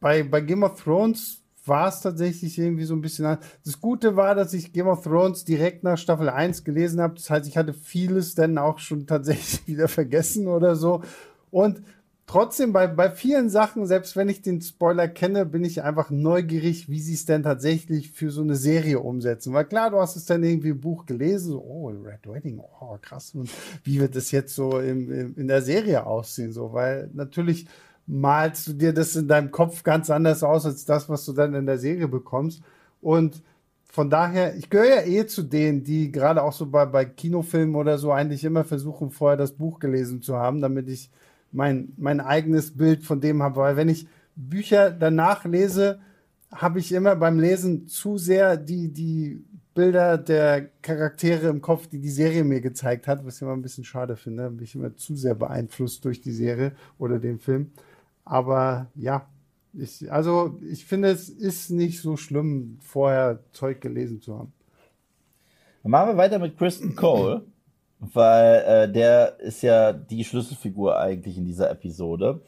Bei, bei Game of Thrones war es tatsächlich irgendwie so ein bisschen. an- Das Gute war, dass ich Game of Thrones direkt nach Staffel 1 gelesen habe. Das heißt, ich hatte vieles dann auch schon tatsächlich wieder vergessen oder so. Und trotzdem bei, bei vielen Sachen, selbst wenn ich den Spoiler kenne, bin ich einfach neugierig, wie sie es denn tatsächlich für so eine Serie umsetzen. Weil klar, du hast es dann irgendwie im Buch gelesen, so, oh, Red Wedding, oh, krass. Und wie wird das jetzt so im, im, in der Serie aussehen? So, weil natürlich malst du dir das in deinem Kopf ganz anders aus als das, was du dann in der Serie bekommst. Und von daher, ich gehöre ja eh zu denen, die gerade auch so bei, bei Kinofilmen oder so eigentlich immer versuchen, vorher das Buch gelesen zu haben, damit ich mein, mein eigenes Bild von dem habe. Weil wenn ich Bücher danach lese, habe ich immer beim Lesen zu sehr die, die Bilder der Charaktere im Kopf, die die Serie mir gezeigt hat, was ich immer ein bisschen schade finde. Bin ich immer zu sehr beeinflusst durch die Serie oder den Film. Aber ja, ich, also ich finde, es ist nicht so schlimm, vorher Zeug gelesen zu haben.
Dann machen wir weiter mit Kristen Cole, weil äh, der ist ja die Schlüsselfigur eigentlich in dieser Episode.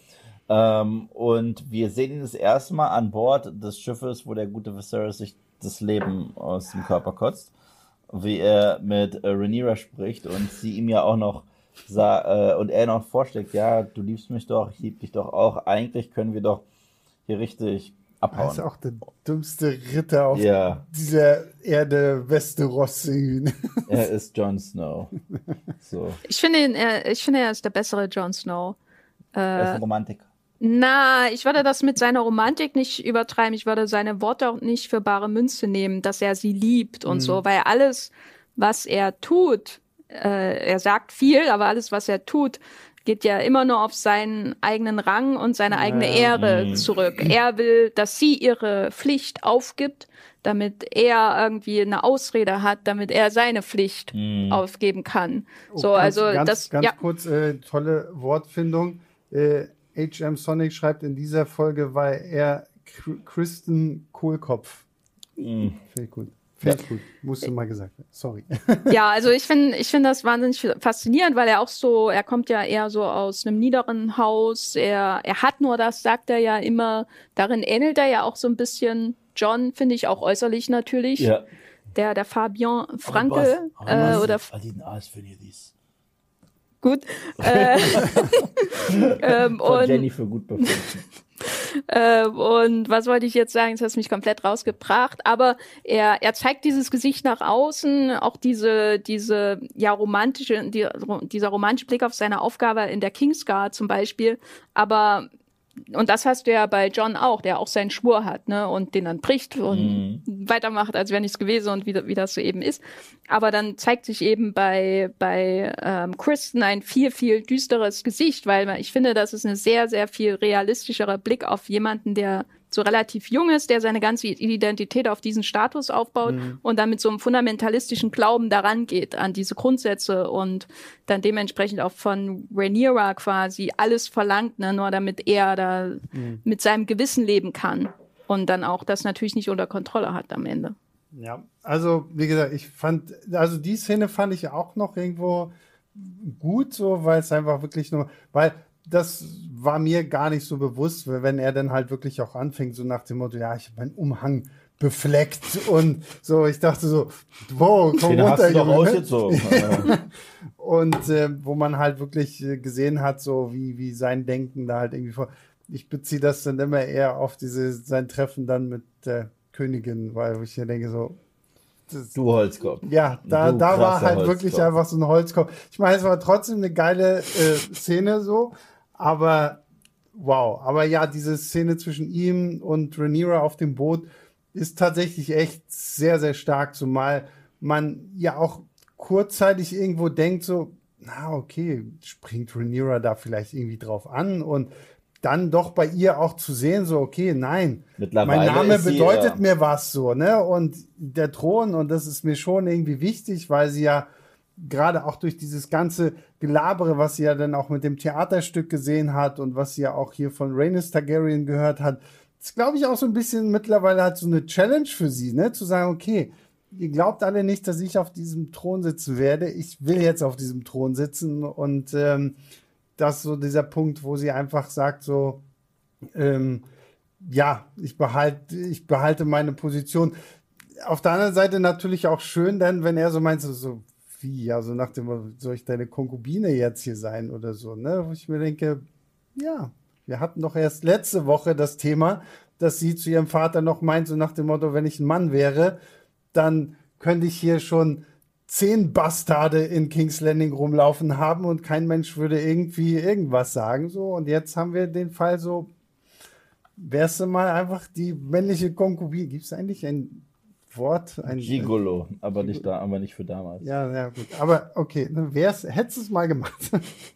Ähm, und wir sehen ihn das erste Mal an Bord des Schiffes, wo der gute Viserys sich das Leben aus dem Körper kotzt. Wie er mit äh, Rhaenyra spricht und sie ihm ja auch noch sa äh, und er noch vorschlägt, ja, du liebst mich doch, ich lieb dich doch auch. Eigentlich können wir doch hier richtig
Er
abhauen.
ist auch der dümmste Ritter auf
Ja.
dieser Erde Westeros.
Er ist Jon Snow. So.
Ich finde, ihn, er, ich finde, er ist der bessere Jon Snow.
Er ist ein Romantiker.
Na, ich würde das mit seiner Romantik nicht übertreiben. Ich würde seine Worte auch nicht für bare Münze nehmen, dass er sie liebt und so, weil alles, was er tut, äh, er sagt viel, aber alles, was er tut, geht ja immer nur auf seinen eigenen Rang und seine eigene Ehre zurück. Er will, dass sie ihre Pflicht aufgibt, damit er irgendwie eine Ausrede hat, damit er seine Pflicht aufgeben kann. so,
Oh, ganz,
also
ganz,
das,
ganz
ja.
kurz, äh, tolle Wortfindung. Äh, HM Sonic schreibt in dieser Folge, war er Kristen Kohlkopf. Finde ich gut. Finde ich gut. Musste mal gesagt werden. Sorry.
Ja, also ich finde ich finde das wahnsinnig faszinierend, weil er auch so, er kommt ja eher so aus einem niederen Haus. Er, er hat nur das, sagt er ja immer. Darin ähnelt er ja auch so ein bisschen John, finde ich auch äußerlich natürlich.
Ja.
Der, der Fabian Franke äh, oder
I didn't ask for this.
gut. Äh,
ähm, und, Jenny für gut befunden.
Ähm, und was wollte ich jetzt sagen? Das hat mich komplett rausgebracht. Aber er, er zeigt dieses Gesicht nach außen, auch diese, diese, ja, romantische, die, dieser romantische Blick auf seine Aufgabe in der Kingsguard zum Beispiel. Aber und das hast du ja bei John auch, der auch seinen Schwur hat, ne, und den dann bricht und mhm. weitermacht, als wäre nichts gewesen und wie, wie das so eben ist. Aber dann zeigt sich eben bei, bei ähm, Kristen ein viel, viel düsteres Gesicht, weil ich finde, das ist eine sehr, sehr viel realistischere Blick auf jemanden, der so relativ jung ist, der seine ganze Identität auf diesen Status aufbaut mhm. und dann mit so einem fundamentalistischen Glauben daran geht, an diese Grundsätze und dann dementsprechend auch von Rhaenyra quasi alles verlangt, ne, nur damit er da mhm. mit seinem Gewissen leben kann und dann auch das natürlich nicht unter Kontrolle hat am Ende.
Ja, also wie gesagt, ich fand, also die Szene fand ich auch noch irgendwo gut, so, weil es einfach wirklich nur, weil das war mir gar nicht so bewusst, wenn er dann halt wirklich auch anfängt, so nach dem Motto, ja, ich habe meinen Umhang befleckt und so, ich dachte so, wow, komm Den runter, Junge. und äh, wo man halt wirklich äh, gesehen hat, so wie, wie sein Denken da halt irgendwie vor. Ich beziehe das dann immer eher auf diese, sein Treffen dann mit der Königin, weil ich mir denke so,
das, du Holzkopf.
Ja, da, da war halt Holzkopf. wirklich einfach so ein Holzkopf. Ich meine, es war trotzdem eine geile äh, Szene so, aber wow. Aber ja, diese Szene zwischen ihm und Rhaenyra auf dem Boot ist tatsächlich echt sehr, sehr stark, zumal man ja auch kurzzeitig irgendwo denkt so, na okay, springt Rhaenyra da vielleicht irgendwie drauf an und dann doch bei ihr auch zu sehen, so, okay, nein, mein Name bedeutet sie, ja. mir was so, ne? Und der Thron, und das ist mir schon irgendwie wichtig, weil sie ja gerade auch durch dieses ganze Gelabere, was sie ja dann auch mit dem Theaterstück gesehen hat und was sie ja auch hier von Rhaenys Targaryen gehört hat, ist, glaube ich, auch so ein bisschen mittlerweile halt so eine Challenge für sie, ne? Zu sagen, okay, ihr glaubt alle nicht, dass ich auf diesem Thron sitzen werde. Ich will jetzt auf diesem Thron sitzen und ähm, das ist so dieser Punkt, wo sie einfach sagt, so, ähm, ja, ich behalte, ich behalte meine Position. Auf der anderen Seite natürlich auch schön, denn wenn er so meint, so, so wie, also nach dem, soll ich deine Konkubine jetzt hier sein oder so, ne? Wo ich mir denke, ja, wir hatten doch erst letzte Woche das Thema, dass sie zu ihrem Vater noch meint, so nach dem Motto, wenn ich ein Mann wäre, dann könnte ich hier schon zehn Bastarde in King's Landing rumlaufen haben und kein Mensch würde irgendwie irgendwas sagen, so. Und jetzt haben wir den Fall so, wärst du mal einfach die männliche Konkubine, gibt es eigentlich ein Wort. Ein,
Gigolo, aber nicht da, aber nicht für damals.
Ja, ja, gut. Aber okay, ne, wär's, hättest du es mal gemacht.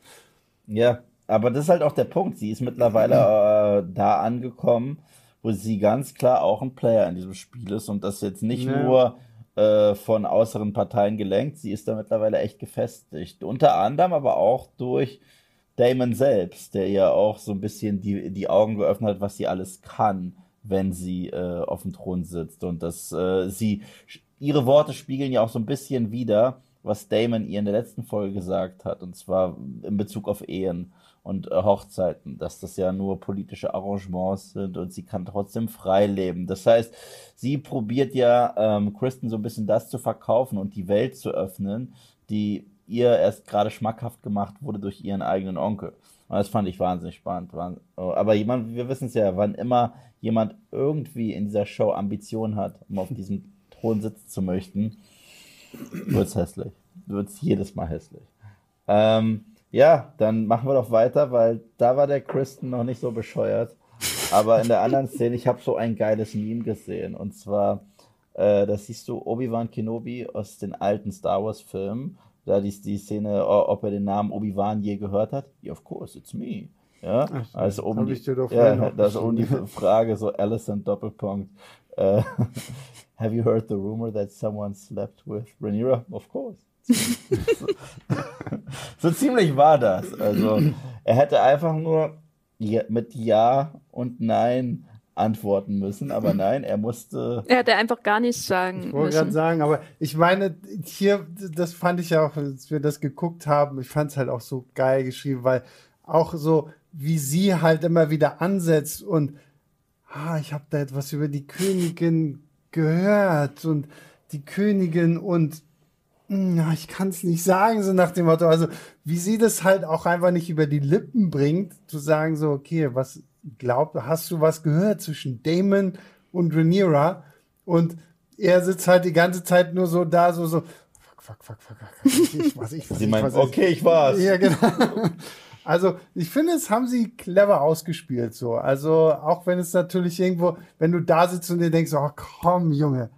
ja, aber das ist halt auch der Punkt. Sie ist mittlerweile äh, da angekommen, wo sie ganz klar auch ein Player in diesem Spiel ist und das jetzt nicht ja. nur äh, von äußeren Parteien gelenkt. Sie ist da mittlerweile echt gefestigt. Unter anderem aber auch durch Damon selbst, der ja auch so ein bisschen die, die Augen geöffnet hat, was sie alles kann wenn sie äh, auf dem Thron sitzt. Und dass äh, sie, ihre Worte spiegeln ja auch so ein bisschen wider, was Damon ihr in der letzten Folge gesagt hat. Und zwar in Bezug auf Ehen und äh, Hochzeiten, dass das ja nur politische Arrangements sind und sie kann trotzdem frei leben. Das heißt, sie probiert ja ähm, Kristen so ein bisschen das zu verkaufen und die Welt zu öffnen, die ihr erst gerade schmackhaft gemacht wurde durch ihren eigenen Onkel. Und das fand ich wahnsinnig spannend. Aber jemand, wir wissen es ja, wann immer jemand irgendwie in dieser Show Ambitionen hat, um auf diesem Thron sitzen zu möchten, wird es hässlich. Wird es jedes Mal hässlich. Ähm, ja, dann machen wir doch weiter, weil da war der Kristen noch nicht so bescheuert. Aber in der anderen Szene, ich habe so ein geiles Meme gesehen. Und zwar, äh, das siehst du Obi-Wan Kenobi aus den alten Star Wars-Filmen. Da die, die Szene, ob er den Namen Obi-Wan je gehört hat. Yeah, of course, it's me. Ja, Ach, also um die, ja, das um die Frage so Alison Doppelpunkt. Uh, have you heard the rumor that someone slept with Rhaenyra? Of course. so, so ziemlich war das. Also er hätte einfach nur mit Ja und Nein antworten müssen, aber nein, er musste.
Er hätte einfach gar nichts sagen.
Ich wollte gerade sagen, aber ich meine, hier, das fand ich ja auch, als wir das geguckt haben, ich fand es halt auch so geil geschrieben, weil auch so, wie sie halt immer wieder ansetzt und ah, ich habe da etwas über die Königin gehört und die Königin und hm, ich kann es nicht sagen, so nach dem Motto, also wie sie das halt auch einfach nicht über die Lippen bringt, zu sagen so, okay, was glaubt, hast du was gehört zwischen Damon und Rhaenyra? Und er sitzt halt die ganze Zeit nur so da, so, so, fuck, fuck, fuck, fuck, fuck ich, was, ich, was,
Sie
ich,
meint,
was,
okay, ich war's.
Ja, genau. Also, ich finde, es haben sie clever ausgespielt, so. Also, auch wenn es natürlich irgendwo, wenn du da sitzt und dir denkst, oh komm, Junge,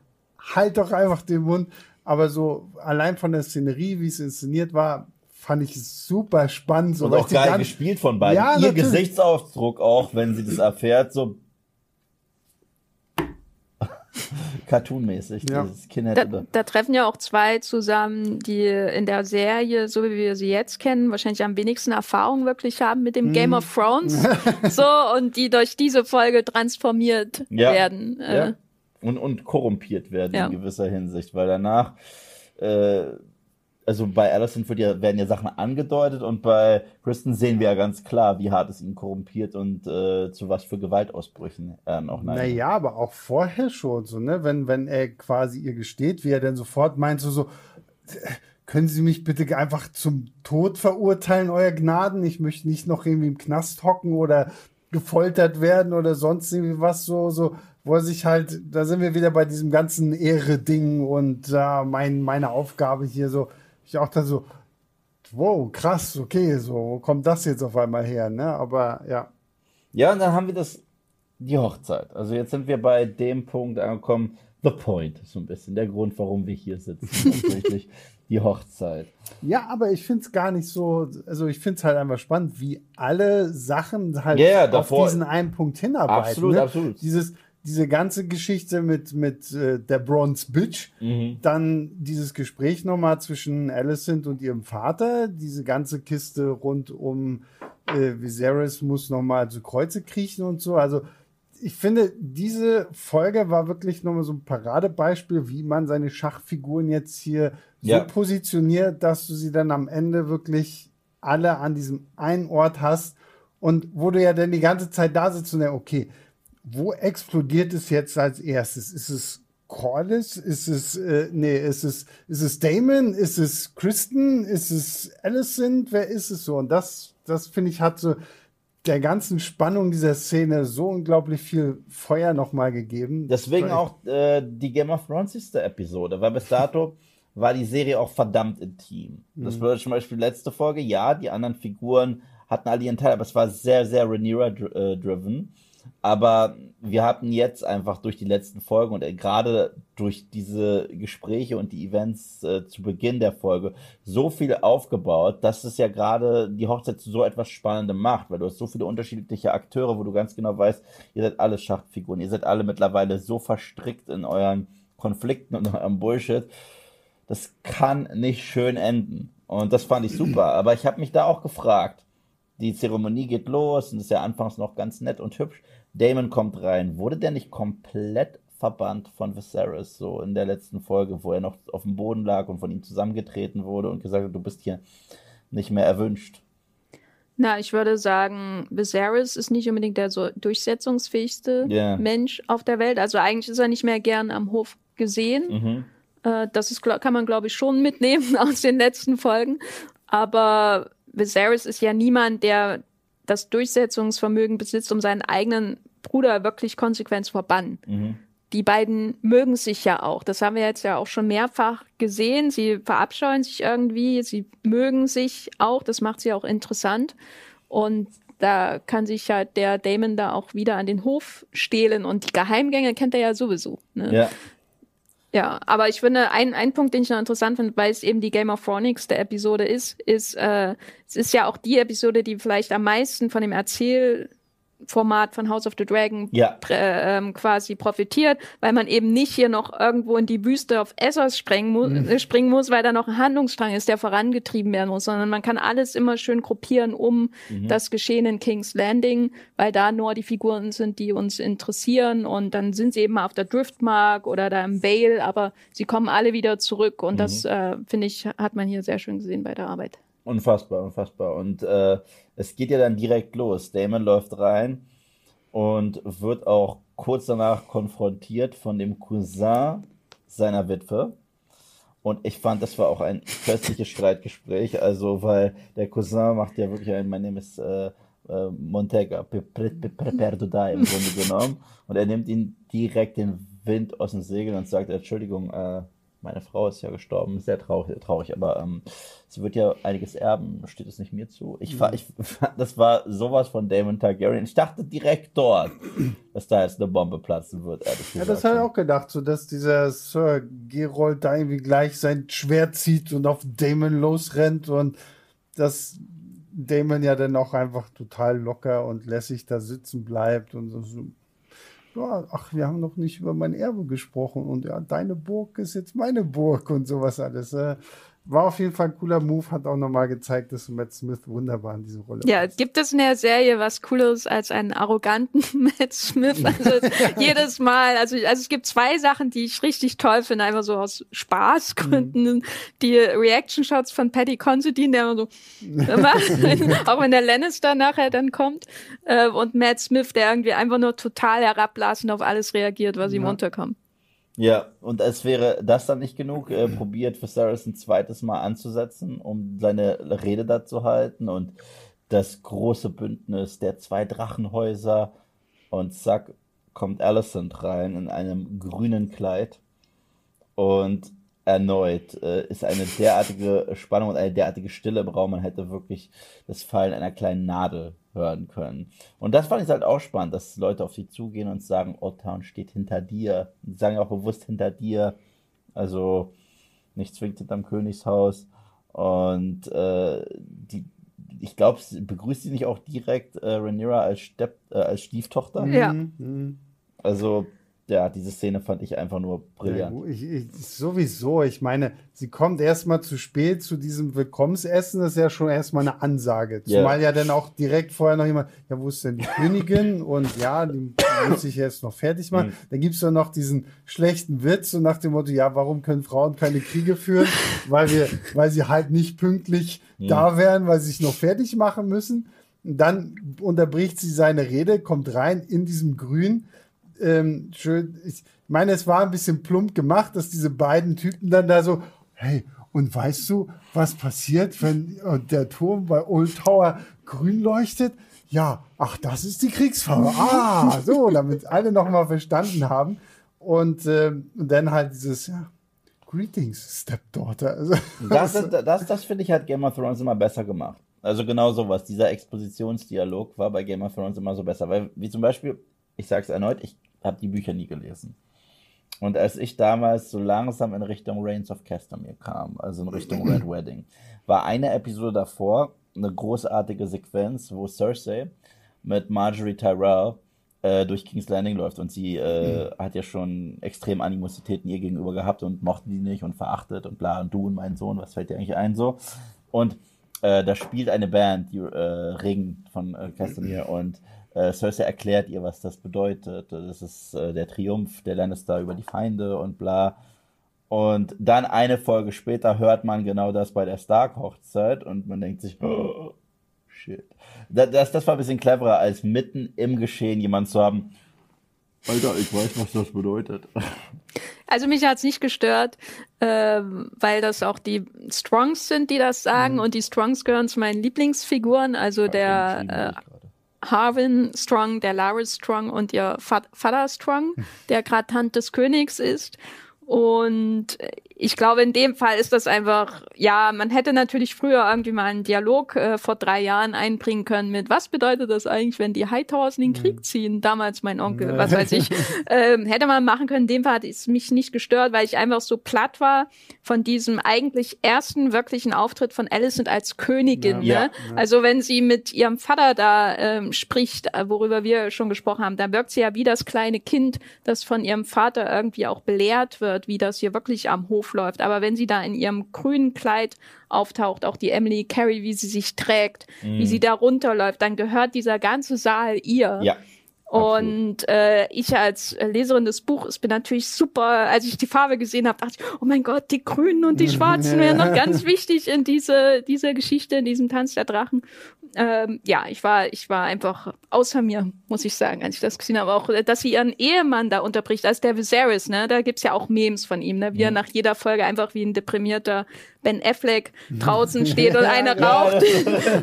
halt doch einfach den Mund. Aber so, allein von der Szenerie, wie es inszeniert war, fand ich super spannend. So,
Und auch geil gespielt von beiden.
Ja,
Ihr
natürlich.
Gesichtsausdruck auch, wenn sie das erfährt, so cartoonmäßig.
Ja.
Dieses Kind
Da, da treffen ja auch zwei zusammen, die in der Serie, so wie wir sie jetzt kennen, wahrscheinlich am wenigsten Erfahrung wirklich haben mit dem Game of Thrones. so, und die durch diese Folge transformiert
Ja.
werden. Äh,
ja. und, und korrumpiert werden
Ja.
in gewisser Hinsicht, weil danach, äh, also bei Allison wird ja, werden ja Sachen angedeutet und bei Kristen sehen wir ja ganz klar, wie hart es ihn korrumpiert und äh, zu was für Gewaltausbrüchen er noch neigt.
Naja, aber auch vorher schon so, ne? Wenn, wenn er quasi ihr gesteht, wie er dann sofort meint, so, so, können Sie mich bitte einfach zum Tod verurteilen, Euer Gnaden? Ich möchte nicht noch irgendwie im Knast hocken oder gefoltert werden oder sonst irgendwie was so, so, wo er sich halt, da sind wir wieder bei diesem ganzen Ehre-Ding und äh, mein, meine Aufgabe hier so, ich auch da so, wow, krass, okay, so, wo kommt das jetzt auf einmal her, ne? Aber ja.
Ja, und dann haben wir das, die Hochzeit. Also jetzt sind wir bei dem Punkt angekommen, the point, so ein bisschen, der Grund, warum wir hier sitzen. Tatsächlich die Hochzeit.
Ja, aber ich finde es gar nicht so, also ich finde es halt einfach spannend, wie alle Sachen halt
ja,
auf diesen einen Punkt hinarbeiten.
Absolut,
ne?
absolut.
Dieses, diese ganze Geschichte mit, mit äh, der Bronze Bitch,
Mhm.
dann dieses Gespräch nochmal zwischen Alicent und ihrem Vater, diese ganze Kiste rund um äh, Viserys muss nochmal zu Kreuze kriechen und so. Also ich finde, diese Folge war wirklich nochmal so ein Paradebeispiel, wie man seine Schachfiguren jetzt hier so
Ja.
positioniert, dass du sie dann am Ende wirklich alle an diesem einen Ort hast und wo du ja dann die ganze Zeit da sitzt und denkst, okay, wo explodiert es jetzt als erstes? Ist es Corliss? Ist es, äh, nee, ist es, ist es Damon? Ist es Kristen? Ist es Alicent? Wer ist es so? Und das, das finde ich, hat so der ganzen Spannung dieser Szene so unglaublich viel Feuer nochmal gegeben.
Deswegen auch äh, die Game of Thrones Episode, weil bis dato war die Serie auch verdammt intim. Das bedeutet zum Beispiel letzte Folge, ja, die anderen Figuren hatten alle ihren Teil, aber es war sehr, sehr Rhaenyra-driven. Aber wir hatten jetzt einfach durch die letzten Folgen und äh, gerade durch diese Gespräche und die Events äh, zu Beginn der Folge so viel aufgebaut, dass es ja gerade die Hochzeit zu so etwas Spannendem macht, weil du hast so viele unterschiedliche Akteure, wo du ganz genau weißt, ihr seid alle Schachtfiguren, ihr seid alle mittlerweile so verstrickt in euren Konflikten und eurem Bullshit. Das kann nicht schön enden. Und das fand ich super. Aber ich habe mich da auch gefragt. Die Zeremonie geht los und ist ja anfangs noch ganz nett und hübsch. Damon kommt rein. Wurde der nicht komplett verbannt von Viserys, so in der letzten Folge, wo er noch auf dem Boden lag und von ihm zusammengetreten wurde und gesagt hat, du bist hier nicht mehr erwünscht?
Na, ich würde sagen, Viserys ist nicht unbedingt der so durchsetzungsfähigste
Ja.
Mensch auf der Welt. Also eigentlich ist er nicht mehr gern am Hof gesehen.
Mhm.
Äh, das ist, kann man, glaube ich, schon mitnehmen aus den letzten Folgen. Aber Viserys ist ja niemand, der das Durchsetzungsvermögen besitzt, um seinen eigenen Bruder wirklich konsequent zu verbannen.
Mhm.
Die beiden mögen sich ja auch. Das haben wir jetzt ja auch schon mehrfach gesehen. Sie verabscheuen sich irgendwie, sie mögen sich auch. Das macht sie auch interessant. Und da kann sich ja der Damon da auch wieder an den Hof stehlen. Und die Geheimgänge kennt er ja sowieso. Ne?
Ja.
Ja, aber ich finde, ein, ein Punkt, den ich noch interessant finde, weil es eben die Game of Thrones der Episode ist, ist, äh, es ist ja auch die Episode, die vielleicht am meisten von dem Erzählformat von House of the Dragon
Ja.
äh, ähm, quasi profitiert, weil man eben nicht hier noch irgendwo in die Wüste auf Essos sprengen mu äh, springen muss, weil da noch ein Handlungsstrang ist, der vorangetrieben werden muss, sondern man kann alles immer schön gruppieren um das Geschehen in King's Landing, weil da nur die Figuren sind, die uns interessieren und dann sind sie eben mal auf der Driftmark oder da im Vale, aber sie kommen alle wieder zurück und das, äh, finde ich, hat man hier sehr schön gesehen bei der Arbeit.
Unfassbar, unfassbar. Und äh, es geht ja dann direkt los. Damon läuft rein und wird auch kurz danach konfrontiert von dem Cousin seiner Witwe. Und ich fand, das war auch ein köstliches Streitgespräch, also weil der Cousin macht ja wirklich ein, mein Name ist äh, äh, Montega, Perduda im Grunde genommen. Und er nimmt ihn direkt den Wind aus den Segeln und sagt, Entschuldigung, äh, meine Frau ist ja gestorben, sehr traurig, traurig aber ähm, sie wird ja einiges erben, steht es nicht mir zu. Ich, mhm. ich das war sowas von Damon Targaryen. Ich dachte direkt dort, dass da jetzt eine Bombe platzen wird.
Ja, das habe ich auch gedacht, so dass dieser Sir Gerold da irgendwie gleich sein Schwert zieht und auf Damon losrennt und dass Damon ja dann auch einfach total locker und lässig da sitzen bleibt und so ja, ach, wir haben noch nicht über mein Erbe gesprochen und ja, deine Burg ist jetzt meine Burg und sowas alles. War auf jeden Fall ein cooler Move, hat auch nochmal gezeigt, dass Matt Smith wunderbar in diese Rolle
Ja, passt. gibt es in der Serie was Cooles als einen arroganten Matt Smith? Also jedes Mal, also, also es gibt zwei Sachen, die ich richtig toll finde, einfach so aus Spaßgründen. Mhm. Die Reaction-Shots von Paddy Considine, der immer so, immer, auch wenn der Lannister nachher dann kommt, äh, und Matt Smith, der irgendwie einfach nur total herablassend auf alles reagiert, was ja. ihm unterkommt.
Ja, und als wäre das dann nicht genug, äh, probiert Viserys ein zweites Mal anzusetzen, um seine Rede da zu halten und das große Bündnis der zwei Drachenhäuser. Und zack kommt Alicent rein in einem grünen Kleid und erneut äh, ist eine derartige Spannung und eine derartige Stille im Raum, man hätte wirklich das Fallen einer kleinen Nadel hören können. Und das fand ich halt auch spannend, dass Leute auf sie zugehen und sagen, Otown steht hinter dir. Die sagen auch bewusst hinter dir. Also nicht zwingend hinterm Königshaus. Und äh, die, ich glaube, begrüßt sie nicht auch direkt äh, Rhaenyra als, Stepp, äh, als Stieftochter?
Ja. Mhm.
Also ja, diese Szene fand ich einfach nur brillant.
Ja, ich, ich, sowieso, ich meine, sie kommt erstmal zu spät zu diesem Willkommensessen, das ist ja schon erstmal eine Ansage. Zumal yeah. ja dann auch direkt vorher noch jemand, ja, wo ist denn die Königin? Und ja, die muss ich jetzt noch fertig machen. Mhm. Dann gibt's ja noch diesen schlechten Witz und nach dem Motto, ja, warum können Frauen keine Kriege führen? weil wir, weil sie halt nicht pünktlich mhm. da wären, weil sie sich noch fertig machen müssen. Und dann unterbricht sie seine Rede, kommt rein in diesem Grün ähm, schön, ich meine, es war ein bisschen plump gemacht, dass diese beiden Typen dann da so, hey, und weißt du, was passiert, wenn der Turm bei Old Tower grün leuchtet? Ja, ach, das ist die Kriegsfarbe. Ah, so, damit alle nochmal verstanden haben. Und, äh, und dann halt dieses, ja, Greetings, Stepdaughter. Also,
das, das, das finde ich hat Game of Thrones immer besser gemacht. Also genau sowas. Dieser Expositionsdialog war bei Game of Thrones immer so besser. Weil, wie zum Beispiel, ich sage es erneut, ich habe die Bücher nie gelesen. Und als ich damals so langsam in Richtung Reigns of Castamere kam, also in Richtung Red Wedding, war eine Episode davor eine großartige Sequenz, wo Cersei mit Marjorie Tyrell äh, durch King's Landing läuft und sie äh, mhm. hat ja schon extrem Animositäten ihr gegenüber gehabt und mochte die nicht und verachtet und bla und du und mein Sohn, was fällt dir eigentlich ein so? Und äh, da spielt eine Band, die äh, Ring von äh, Castamere und äh, Cersei erklärt ihr, was das bedeutet. Das ist äh, der Triumph der Lannister über die Feinde und bla. Und dann eine Folge später hört man genau das bei der Stark-Hochzeit und man denkt sich, oh, shit. Das, das, das war ein bisschen cleverer, als mitten im Geschehen jemand zu haben, Alter, ich weiß, was das bedeutet.
Also mich hat's nicht gestört, äh, weil das auch die Strongs sind, die das sagen. Mhm. Und die Strongs gehören zu meinen Lieblingsfiguren. Also der äh, Harwin Strong, der Laris Strong und ihr Vater Strong, der gerade Hand des Königs ist. Und ich glaube, in dem Fall ist das einfach, ja, man hätte natürlich früher irgendwie mal einen Dialog äh, vor drei Jahren einbringen können mit, was bedeutet das eigentlich, wenn die Hightowers in den Krieg mhm. ziehen? Damals mein Onkel, was weiß ich. Ähm, hätte man machen können. In dem Fall hat es mich nicht gestört, weil ich einfach so platt war von diesem eigentlich ersten wirklichen Auftritt von Alicent als Königin. Ja. Ne? Ja, Also wenn sie mit ihrem Vater da ähm, spricht, äh, worüber wir schon gesprochen haben, da wirkt sie ja wie das kleine Kind, das von ihrem Vater irgendwie auch belehrt wird, wie das hier wirklich am Hof läuft. Aber wenn sie da in ihrem grünen Kleid auftaucht, auch die Emily Carey, wie sie sich trägt, mm. wie mhm. sie da runterläuft, dann gehört dieser ganze Saal ihr.
Ja.
Und äh, ich als Leserin des Buches bin natürlich super, als ich die Farbe gesehen habe, dachte ich, oh mein Gott, die Grünen und die Schwarzen wären noch ganz wichtig in diese, dieser Geschichte, in diesem Tanz der Drachen. Ähm, ja, ich war, ich war einfach außer mir, muss ich sagen, als ich das gesehen habe. Auch, dass sie ihren Ehemann da unterbricht, als der Viserys, ne? Da gibt's ja auch Memes von ihm, ne? Wie er nach jeder Folge einfach wie ein deprimierter Ben Affleck draußen steht und einer raucht.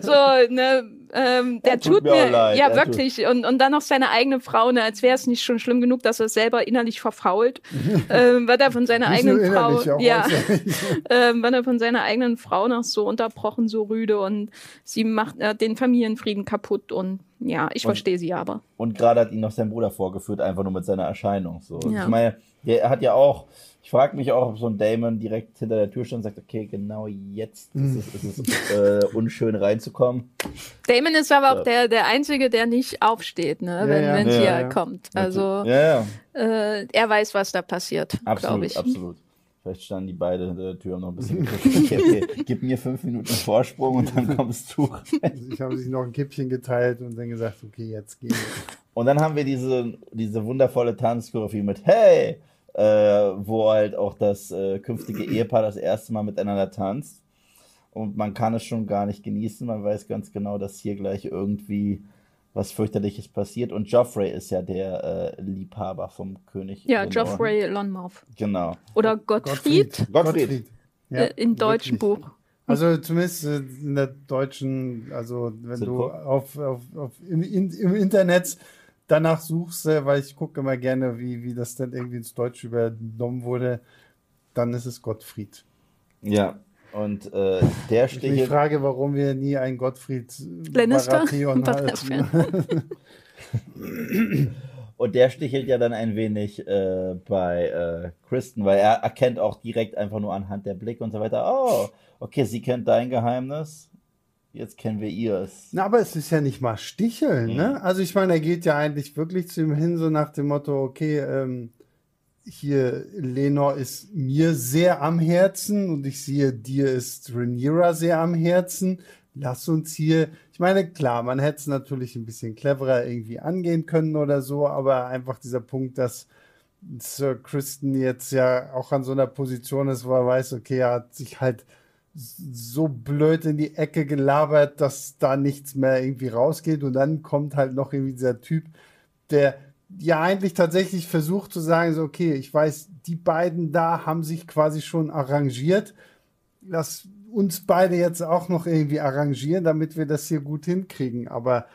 so, ne? Ähm, der
tut
tut,
mir
mir,
leid,
ja wirklich. Und, und dann noch seine eigene Frau, ne? als wäre es nicht schon schlimm genug, dass er selber innerlich verfault. ähm, wird er von seiner eigenen Frau, ja, ähm, wird er von seiner eigenen Frau noch so unterbrochen, so rüde und sie macht äh, den Familienfrieden kaputt und ja, ich verstehe sie aber.
Und gerade hat ihn noch sein Bruder vorgeführt, einfach nur mit seiner Erscheinung. So.
Ja.
Ich meine, der hat ja auch, ich frage mich auch, ob so ein Damon direkt hinter der Tür stand und sagt, okay, genau jetzt ist es, ist es äh, unschön reinzukommen.
Damon ist aber auch
Ja.
der, der Einzige, der nicht aufsteht, ne, wenn,
ja.
wenn
Ja,
sie
ja.
kommt. Also
ja, ja,
äh, er weiß, was da passiert, glaube
absolut,
ich.
absolut. Vielleicht standen die beide hinter der Tür und noch ein bisschen okay, gib mir fünf Minuten Vorsprung und dann kommst du.
Ich habe sich noch ein Kippchen geteilt und dann gesagt, okay, jetzt gehen wir.
Und dann haben wir diese, diese wundervolle Tanzchoreografie mit Hey, äh, wo halt auch das äh, künftige Ehepaar das erste Mal miteinander tanzt. Und man kann es schon gar nicht genießen. Man weiß ganz genau, dass hier gleich irgendwie was fürchterliches passiert. Und Joffrey ist ja der äh, Liebhaber vom König.
Ja,
im
Joffrey Lonmouth.
Genau.
Oder Gottfried,
Gottfried.
Ja,
äh, im deutschen. Buch.
Also zumindest äh, in der deutschen, also wenn du
Synchro.
auf, auf, auf im, in, im Internet danach suchst, äh, weil ich gucke immer gerne, wie, wie das dann irgendwie ins Deutsche übernommen wurde, dann ist es Gottfried.
Ja. Und äh, der
Ich mich
stichelt.
frage, warum wir nie einen Gottfried
Lannister?
Halten.
Und der stichelt ja dann ein wenig äh, bei äh, Kristen, weil er erkennt auch direkt einfach nur anhand der Blicke und so weiter, oh, okay, sie kennt dein Geheimnis, jetzt kennen wir ihrs.
Na, aber es ist ja nicht mal Sticheln,
Mhm.
ne? Also ich meine, er geht ja eigentlich wirklich zu ihm hin, so nach dem Motto, okay, ähm, hier, Lenor ist mir sehr am Herzen und ich sehe, dir ist Rhaenyra sehr am Herzen. Lass uns hier, ich meine, klar, man hätte es natürlich ein bisschen cleverer irgendwie angehen können oder so, aber einfach dieser Punkt, dass Sir Kristen jetzt ja auch an so einer Position ist, wo er weiß, okay, er hat sich halt so blöd in die Ecke gelabert, dass da nichts mehr irgendwie rausgeht. Und dann kommt halt noch irgendwie dieser Typ, der ja eigentlich tatsächlich versucht zu sagen, so, okay, ich weiß, die beiden da haben sich quasi schon arrangiert. Lass uns beide jetzt auch noch irgendwie arrangieren, damit wir das hier gut hinkriegen. Aber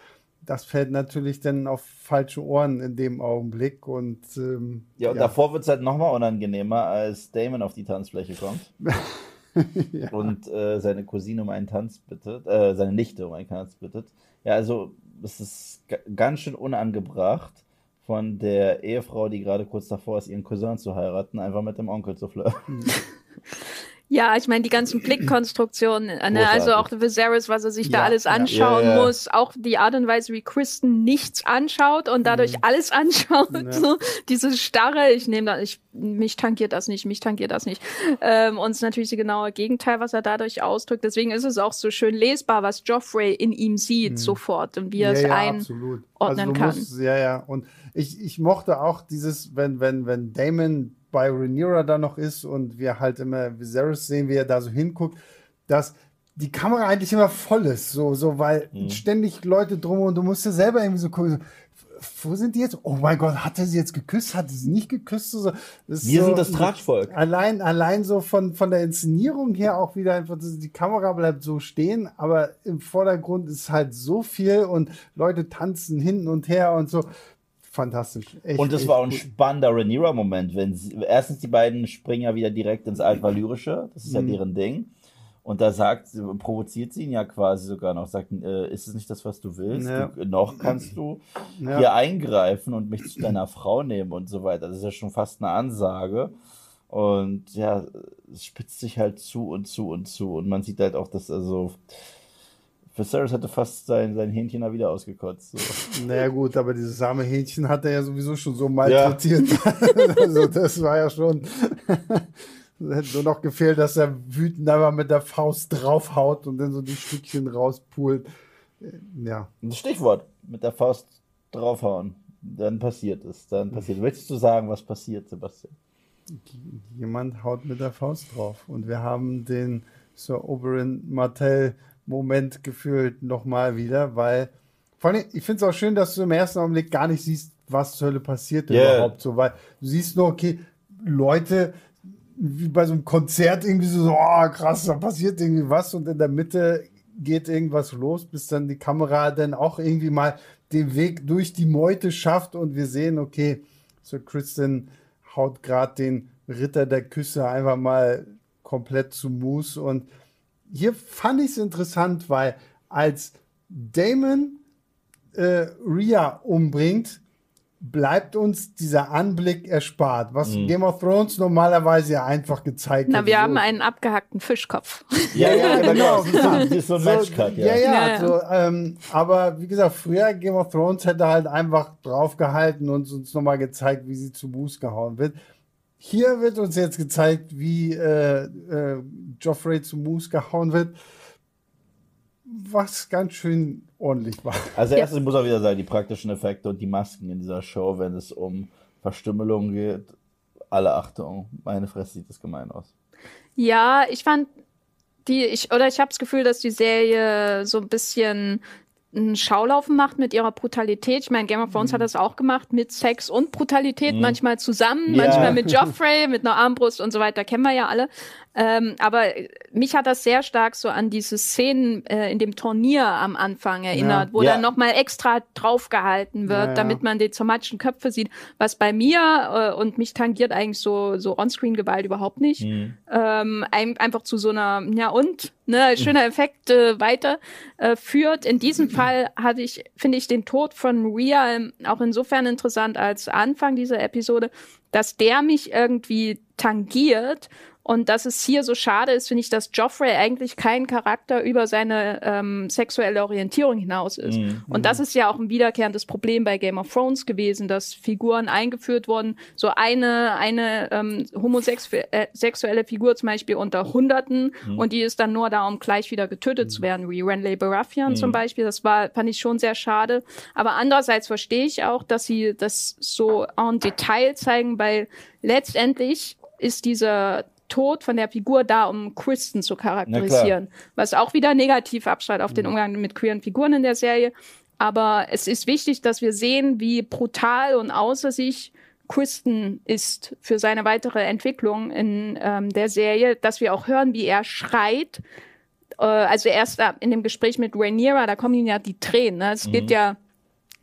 das fällt natürlich dann auf falsche Ohren in dem Augenblick. Und ähm,
Ja, und davor wird es halt nochmal unangenehmer, als Damon auf die Tanzfläche kommt und äh, seine Cousine um einen Tanz bittet, äh, seine Nichte um einen Tanz bittet. Ja, also es ist ga- ganz schön unangebracht von der Ehefrau, die gerade kurz davor ist, ihren Cousin zu heiraten, einfach mit dem Onkel zu flirten.
Ja, ich meine, die ganzen Blickkonstruktionen, äh, ne, also auch Viserys, was er sich da
Ja,
alles
ja.
anschauen
Ja, ja.
muss, auch die Art und Weise, wie Kristen nichts anschaut und dadurch alles anschaut, so diese Starre, ich nehme da, ich, mich tankiert das nicht, mich tankiert das nicht. Ähm, und es ist natürlich das genaue Gegenteil, was er dadurch ausdrückt. Deswegen ist es auch so schön lesbar, was Joffrey in ihm sieht sofort und wie er es
ja, ja,
ein.
absolut.
ordnen
also
kann.
Musst, ja, ja. Und ich, ich mochte auch dieses, wenn, wenn, wenn Damon bei Rhaenyra da noch ist und wir halt immer Viserys sehen, wie er da so hinguckt, dass die Kamera eigentlich immer voll ist, so, so, weil
Mhm.
ständig Leute drum und du musst ja selber irgendwie so gucken, so, wo sind die jetzt? Oh mein Gott, hat er sie jetzt geküsst? Hat er sie nicht geküsst? So,
Wir
so,
sind das Tratschvolk.
Allein, allein so von, von der Inszenierung her auch wieder einfach, die Kamera bleibt so stehen, aber im Vordergrund ist halt so viel und Leute tanzen hin und her und so. Fantastisch. Echt,
Und
echt
war auch ein spannender Rhaenyra-Moment, wenn sie, erstens die beiden springen ja wieder direkt ins Altvalyrische, das ist ja
Mhm.
deren Ding. Und da sagt, provoziert sie ihn ja quasi sogar noch, sagt, äh, ist es nicht das, was du willst?
Ja.
Du, noch kannst du
Ja.
hier eingreifen und mich zu deiner Frau nehmen und so weiter. Das ist ja schon fast eine Ansage. Und ja, es spitzt sich halt zu und zu und zu. Und man sieht halt auch, dass also Viserys hätte fast sein, sein Hähnchen da wieder ausgekotzt. So.
Naja gut, aber dieses arme Hähnchen hat er ja sowieso schon so malträtiert. also das war ja schon. Es hätte nur noch gefehlt, dass er wütend einfach mit der Faust draufhaut und dann so die Stückchen rauspult. Ja.
Das Stichwort, mit der Faust draufhauen. Dann passiert es. Dann passiert. Möchtest du sagen, was passiert, Sebastian?
Jemand haut mit der Faust drauf. Und wir haben den Sir Oberyn Martell Moment gefühlt nochmal wieder, weil vor allem, ich finde es auch schön, dass du im ersten Augenblick gar nicht siehst, was zur Hölle passiert
Yeah.
überhaupt so, weil du siehst nur, okay, Leute, wie bei so einem Konzert irgendwie so, oh, krass, da passiert irgendwie was und in der Mitte geht irgendwas los, bis dann die Kamera dann auch irgendwie mal den Weg durch die Meute schafft und wir sehen, okay, so Kristen haut gerade den Ritter der Küsse einfach mal komplett zu Mus und hier fand ich es interessant, weil als Damon äh, Rhea umbringt, bleibt uns dieser Anblick erspart, was Game of Thrones normalerweise ja einfach gezeigt
Na,
wird.
wir
So-
haben einen abgehackten Fischkopf.
Ja, ja, genau.
genau.
Das ist so ein Matchcut,
ja.
ja.
Ja,
Ja, ja.
So, ähm, aber wie gesagt, früher Game of Thrones hätte halt einfach draufgehalten und uns nochmal gezeigt, wie sie zu Buß gehauen wird. Hier wird uns jetzt gezeigt, wie äh, äh, Joffrey zu Moose gehauen wird, was ganz schön ordentlich war.
Also
Ja.
erstens muss auch wieder sagen, die praktischen Effekte und die Masken in dieser Show, wenn es um Verstümmelung geht, alle Achtung, meine Fresse sieht das gemein aus.
Ja, ich fand die, ich, oder ich habe das Gefühl, dass die Serie so ein bisschen ein Schaulaufen macht mit ihrer Brutalität. Ich meine, Game of Thrones hat das auch gemacht mit Sex und Brutalität, manchmal zusammen,
Ja.
manchmal mit Joffrey, mit einer Armbrust und so weiter, kennen wir ja alle. Ähm, aber mich hat das sehr stark so an diese Szenen äh, in dem Turnier am Anfang erinnert,
Ja.
wo
Ja.
dann nochmal extra draufgehalten wird,
Ja,
damit man die zermatschen Köpfe sieht, was bei mir äh, und mich tangiert eigentlich so, so On-Screen-Gewalt überhaupt nicht
Mhm.
ähm, ein, einfach zu so einer, ja und, ne, schöner Effekt äh, weiter äh, führt. In diesem Fall hatte ich, finde ich, den Tod von Rhea auch insofern interessant als Anfang dieser Episode, dass der mich irgendwie tangiert. Und dass es hier so schade ist, finde ich, dass Joffrey eigentlich kein Charakter über seine ähm, sexuelle Orientierung hinaus ist.
Mhm.
Und das ist ja auch ein wiederkehrendes Problem bei Game of Thrones gewesen, dass Figuren eingeführt wurden, so eine, eine ähm, homosexuelle Figur zum Beispiel unter Hunderten und die ist dann nur da, um gleich wieder getötet zu werden, wie Renly Baratheon zum Beispiel. Das war, fand ich schon sehr schade. Aber andererseits verstehe ich auch, dass sie das so en Detail zeigen, weil letztendlich ist dieser Tod von der Figur da, um Kristen zu charakterisieren. Was auch wieder negativ abstrahlt auf den Umgang mit queeren Figuren in der Serie. Aber es ist wichtig, dass wir sehen, wie brutal und außer sich Kristen ist für seine weitere Entwicklung in ähm, der Serie, dass wir auch hören, wie er schreit. Äh, also erst in dem Gespräch mit Rhaenyra, da kommen ihm ja die Tränen. Ne? Es geht ja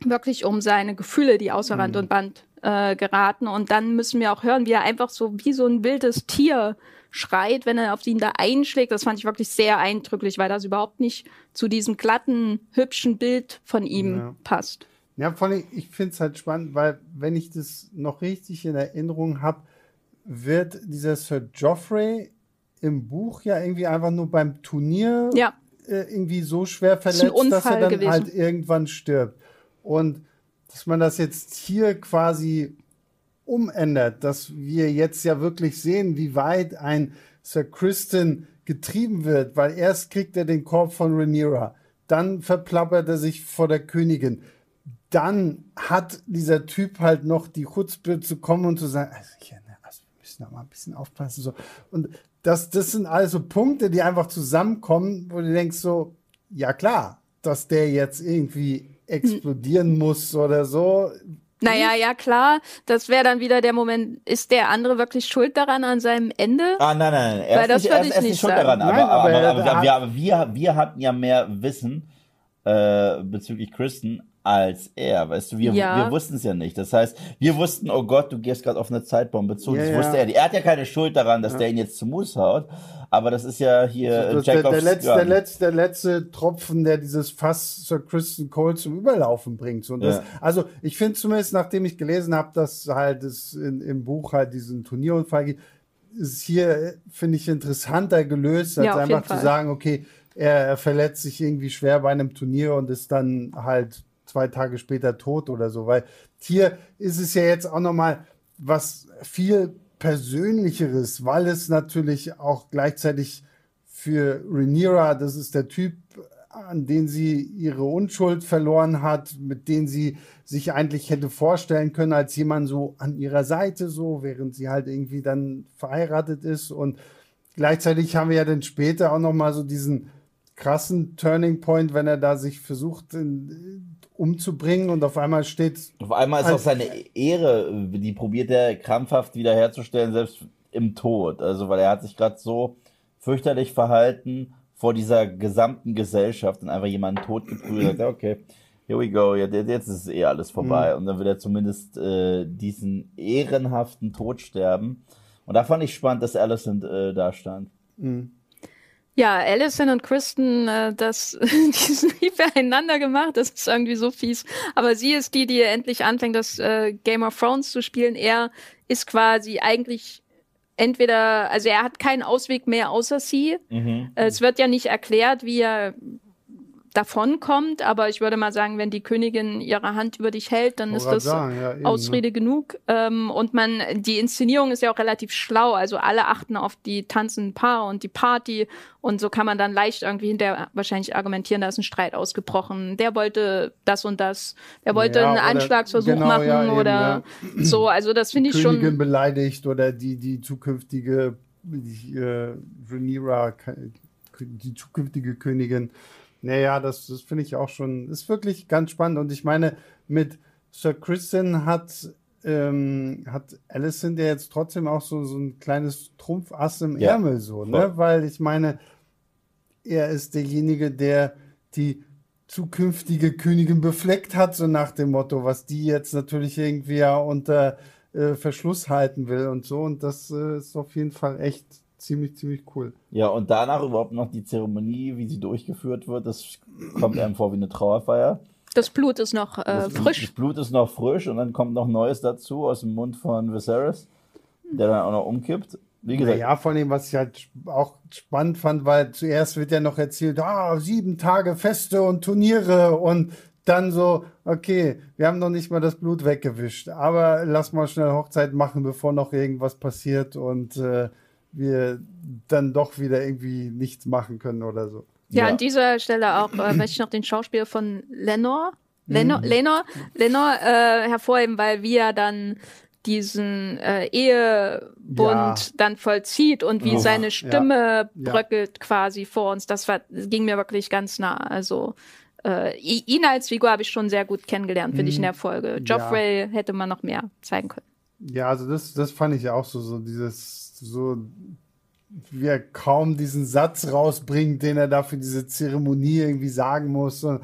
wirklich um seine Gefühle, die außer Rand und Band äh, geraten. Und dann müssen wir auch hören, wie er einfach so wie so ein wildes Tier schreit, wenn er auf ihn da einschlägt. Das fand ich wirklich sehr eindrücklich, weil das überhaupt nicht zu diesem glatten, hübschen Bild von ihm
Ja.
passt.
Ja, vor allem, ich finde es halt spannend, weil wenn ich das noch richtig in Erinnerung habe, wird dieser Sir Joffrey im Buch ja irgendwie einfach nur beim Turnier
Ja.
äh, irgendwie so schwer verletzt, dass er dann
gewesen.
halt irgendwann stirbt. Und dass man das jetzt hier quasi umändert, dass wir jetzt ja wirklich sehen, wie weit ein Sir Kristen getrieben wird, weil erst kriegt er den Korb von Rhaenyra, dann verplappert er sich vor der Königin, dann hat dieser Typ halt noch die Chutzpe zu kommen und zu sagen, also, hier, ne, also wir müssen da mal ein bisschen aufpassen. So. Und das, das sind also Punkte, die einfach zusammenkommen, wo du denkst so, ja klar, dass der jetzt irgendwie explodieren muss oder so.
Naja, ja klar, das wäre dann wieder der Moment, ist der andere wirklich schuld daran an seinem Ende?
Ah, nein, nein, nein. Er
Weil
ist
das
nicht, er ist,
ich
er ist
nicht
schuld
sagen.
daran, aber,
Nein, aber
aber,
er
aber, wir, aber wir, wir hatten ja mehr Wissen äh, bezüglich Kristen als er, weißt du, wir,
Ja.
wir wussten es ja nicht. Das heißt, wir wussten, oh Gott, du gehst gerade auf eine Zeitbombe zu.
Ja,
das
ja.
wusste er. Er hat ja keine Schuld daran, dass der ihn jetzt zu Mus haut, aber das ist ja hier
ist der, der, letzte, der, letzte, der letzte Tropfen, der dieses Fass Sir Kristen Cole zum Überlaufen bringt. Und das,
Ja.
Also ich finde zumindest, nachdem ich gelesen habe, dass halt es in, im Buch halt diesen Turnierunfall gibt, ist hier, finde ich, interessanter gelöst, als einfach zu sagen, okay, er, er verletzt sich irgendwie schwer bei einem Turnier und ist dann halt zwei Tage später tot oder so. Weil hier ist es ja jetzt auch nochmal was viel Persönlicheres, weil es natürlich auch gleichzeitig für Rhaenyra, das ist der Typ, an den sie ihre Unschuld verloren hat, mit dem sie sich eigentlich hätte vorstellen können als jemand so an ihrer Seite so, während sie halt irgendwie dann verheiratet ist und gleichzeitig haben wir ja dann später auch noch mal so diesen krassen Turning Point, wenn er da sich versucht in, umzubringen und auf einmal steht.
Auf einmal ist auch seine Ehre, die probiert er krampfhaft wiederherzustellen, selbst im Tod. Also, weil er hat sich gerade so fürchterlich verhalten vor dieser gesamten Gesellschaft und einfach jemanden totgeprügelt und sagt, okay, here we go, jetzt ist eh alles vorbei. Mhm. Und dann wird er zumindest äh, diesen ehrenhaften Tod sterben. Und da fand ich spannend, dass Allison äh, da stand. Mhm.
Ja, Allison und Kristen, äh, das, die sind nie füreinander gemacht, das ist irgendwie so fies. Aber sie ist die, die endlich anfängt, das äh, Game of Thrones zu spielen. Er ist quasi eigentlich entweder, also er hat keinen Ausweg mehr außer sie. Mhm. Es wird ja nicht erklärt, wie er davonkommt, aber ich würde mal sagen, wenn die Königin ihre Hand über dich hält, dann ist das sagen, ja, eben, ne? Ausrede ne? genug. Ähm, und man, die Inszenierung ist ja auch relativ schlau, also alle achten auf die tanzenden Paare und die Party und so kann man dann leicht irgendwie hinterher wahrscheinlich argumentieren, da ist ein Streit ausgebrochen, der wollte das und das, der wollte ja, einen Anschlagsversuch genau, machen ja, eben, oder so, also das finde ich
Königin
schon.
beleidigt oder die, die zukünftige die, äh, Rhaenyra, die zukünftige Königin naja, das, das finde ich auch schon, ist wirklich ganz spannend. Und ich meine, mit Sir Christian hat, ähm, hat Allison der jetzt trotzdem auch so, so ein kleines Trumpfass im ja, Ärmel, so, ne? Weil ich meine, er ist derjenige, der die zukünftige Königin befleckt hat, so nach dem Motto, was die jetzt natürlich irgendwie ja unter äh, Verschluss halten will und so. Und das äh, ist auf jeden Fall echt ziemlich, ziemlich cool.
Ja, und danach überhaupt noch die Zeremonie, wie sie durchgeführt wird, das kommt einem vor wie eine Trauerfeier.
Das Blut ist noch äh, das, frisch.
Das Blut ist noch frisch und dann kommt noch Neues dazu aus dem Mund von Viserys, der dann auch noch umkippt.
Wie gesagt. Ja, vor allem, was ich halt auch spannend fand, weil zuerst wird ja noch erzählt, ah, sieben Tage Feste und Turniere und dann so, okay, wir haben noch nicht mal das Blut weggewischt, aber lass mal schnell Hochzeit machen, bevor noch irgendwas passiert und äh, wir dann doch wieder irgendwie nichts machen können oder so.
Ja, ja. an dieser Stelle auch äh, möchte ich noch den Schauspieler von Lenor, Lenor, mhm. Lenor, Lenor äh, hervorheben, weil wir dann diesen äh, Ehebund ja. dann vollzieht und wie oh, seine Stimme ja. bröckelt quasi vor uns. Das, war, das ging mir wirklich ganz nah. Also äh, ihn als Figur habe ich schon sehr gut kennengelernt, finde ich in mhm. der Folge. Joffrey hätte man noch mehr zeigen können.
Ja, also das, das fand ich auch so, so dieses so wie er kaum diesen Satz rausbringt, den er da für diese Zeremonie irgendwie sagen muss. Und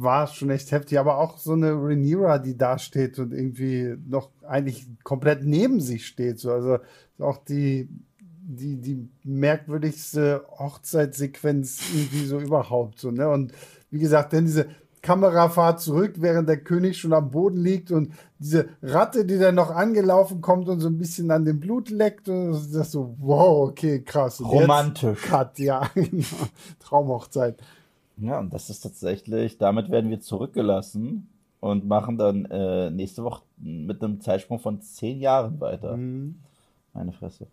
war schon echt heftig, aber auch so eine Rhaenyra, die da steht und irgendwie noch eigentlich komplett neben sich steht. So. Also auch die, die, die merkwürdigste Hochzeitssequenz irgendwie so überhaupt. So, ne? Und wie gesagt, denn diese Kamerafahrt zurück, während der König schon am Boden liegt und diese Ratte, die dann noch angelaufen kommt und so ein bisschen an dem Blut leckt und das ist so, wow, okay, krass. Und
Romantisch.
Cut, ja, genau. Traumhochzeit.
Ja, und das ist tatsächlich, damit werden wir zurückgelassen und machen dann äh, nächste Woche mit einem Zeitsprung von zehn Jahren weiter. Mhm. Meine Fresse.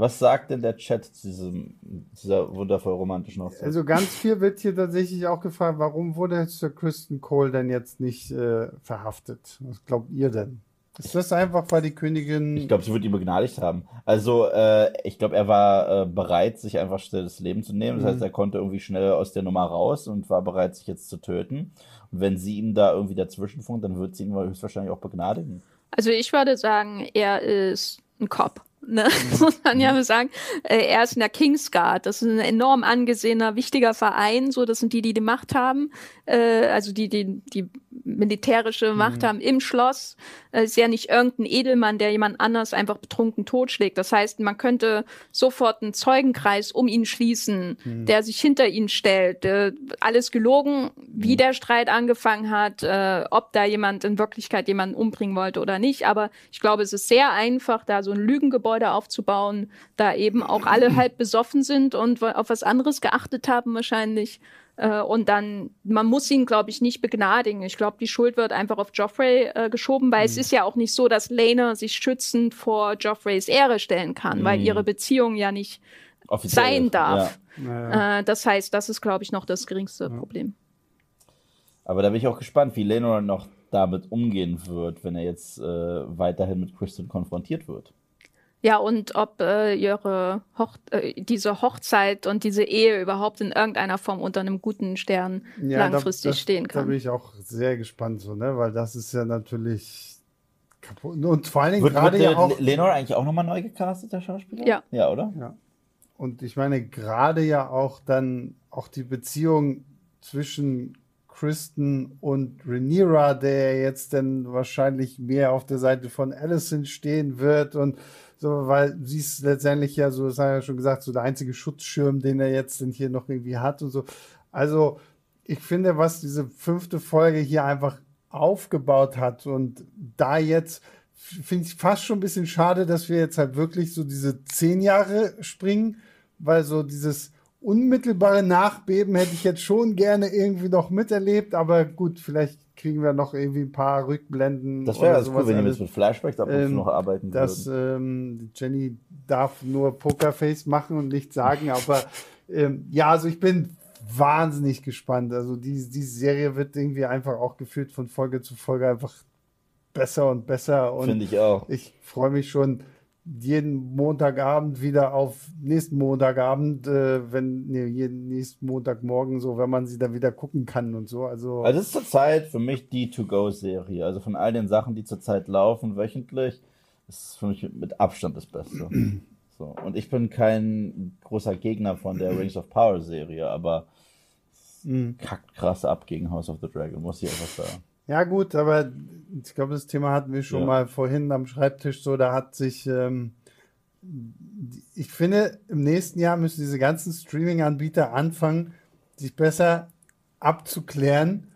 Was sagt denn der Chat zu diesem, dieser wundervoll romantischen Hochzeit?
Also ganz viel wird hier tatsächlich auch gefragt, warum wurde Sir Kristen Cole denn jetzt nicht äh, verhaftet? Was glaubt ihr denn? Ist das einfach, weil die Königin.
Ich glaube, sie wird ihn begnadigt haben. Also, äh, ich glaube, er war äh, bereit, sich einfach schnell das Leben zu nehmen. Das mhm. heißt, er konnte irgendwie schnell aus der Nummer raus und war bereit, sich jetzt zu töten. Und wenn sie ihm da irgendwie dazwischen funkt, dann wird sie ihn höchstwahrscheinlich auch begnadigen.
Also, ich würde sagen, er ist ein Cop ne? muss man ja sagen. Äh, er ist in der Kingsguard. Das ist ein enorm angesehener, wichtiger Verein. So, das sind die, die die Macht haben. Äh, also die, die, die militärische Macht mhm. haben im Schloss. Äh, ist ja nicht irgendein Edelmann, der jemand anders einfach betrunken totschlägt. Das heißt, man könnte sofort einen Zeugenkreis um ihn schließen, mhm. der sich hinter ihn stellt. Äh, alles gelogen, wie mhm. der Streit angefangen hat, äh, ob da jemand in Wirklichkeit jemanden umbringen wollte oder nicht. Aber ich glaube, es ist sehr einfach, da so ein Lügengebäude aufzubauen, da eben auch alle halb besoffen sind und auf was anderes geachtet haben wahrscheinlich. Äh, und dann, man muss ihn, glaube ich, nicht begnadigen. Ich glaube, die Schuld wird einfach auf Joffrey äh, geschoben, weil mhm. es ist ja auch nicht so, dass Lena sich schützend vor Joffreys Ehre stellen kann, mhm. weil ihre Beziehung ja nicht Offiziell sein darf. Ja. Äh, das heißt, das ist, glaube ich, noch das geringste ja. Problem.
Aber da bin ich auch gespannt, wie Lena noch damit umgehen wird, wenn er jetzt äh, weiterhin mit Kristen konfrontiert wird.
Ja, und ob äh, ihre Hoch äh, diese Hochzeit und diese Ehe überhaupt in irgendeiner Form unter einem guten Stern
Ja,
langfristig
da, das,
stehen
Da bin
kann.
ich auch sehr gespannt, so, ne? Weil das ist ja natürlich kaputt. Und vor allen Dingen
Wird,
gerade
wird
ja auch.
Lenore eigentlich auch nochmal neu gecastet, der Schauspieler?
Ja.
Ja, oder?
Ja. Und ich meine, gerade ja auch dann auch die Beziehung zwischen Kristen und Rhaenyra, der jetzt dann wahrscheinlich mehr auf der Seite von Alicent stehen wird und so, weil sie ist letztendlich ja so, das er ja schon gesagt, so der einzige Schutzschirm, den er jetzt denn hier noch irgendwie hat und so. Also, ich finde, was diese fünfte Folge hier einfach aufgebaut hat und da jetzt finde ich fast schon ein bisschen schade, dass wir jetzt halt wirklich so diese zehn Jahre springen, weil so dieses unmittelbare Nachbeben hätte ich jetzt schon gerne irgendwie noch miterlebt, aber gut, vielleicht kriegen wir noch irgendwie ein paar Rückblenden.
Das wäre ganz cool, wenn ihr jetzt mit Flashbacks ab und
Ähm,
noch arbeiten
dass ähm, Jenny darf nur Pokerface machen und nichts sagen, aber ähm, ja, also ich bin wahnsinnig gespannt. Also die, die Serie wird irgendwie einfach auch gefühlt von Folge zu Folge einfach besser und besser und
Finde ich auch.
ich freue mich schon jeden Montagabend wieder auf nächsten Montagabend, äh, wenn nee, jeden nächsten Montagmorgen so, wenn man sie dann wieder gucken kann und so. Also,
Also es ist zurzeit für mich die To-Go-Serie. Also von all den Sachen, die zurzeit laufen, wöchentlich, ist es für mich mit, Abstand das Beste. so. Und ich bin kein großer Gegner von der Rings of Power Serie, aber
mh.
kackt krass ab gegen House of the Dragon, muss ich einfach sagen.
Ja, gut, aber ich glaube, das Thema hatten wir schon
Ja.
mal vorhin am Schreibtisch so, da hat sich, ähm, ich finde, im nächsten Jahr müssen diese ganzen Streaming-Anbieter anfangen, sich besser abzuklären,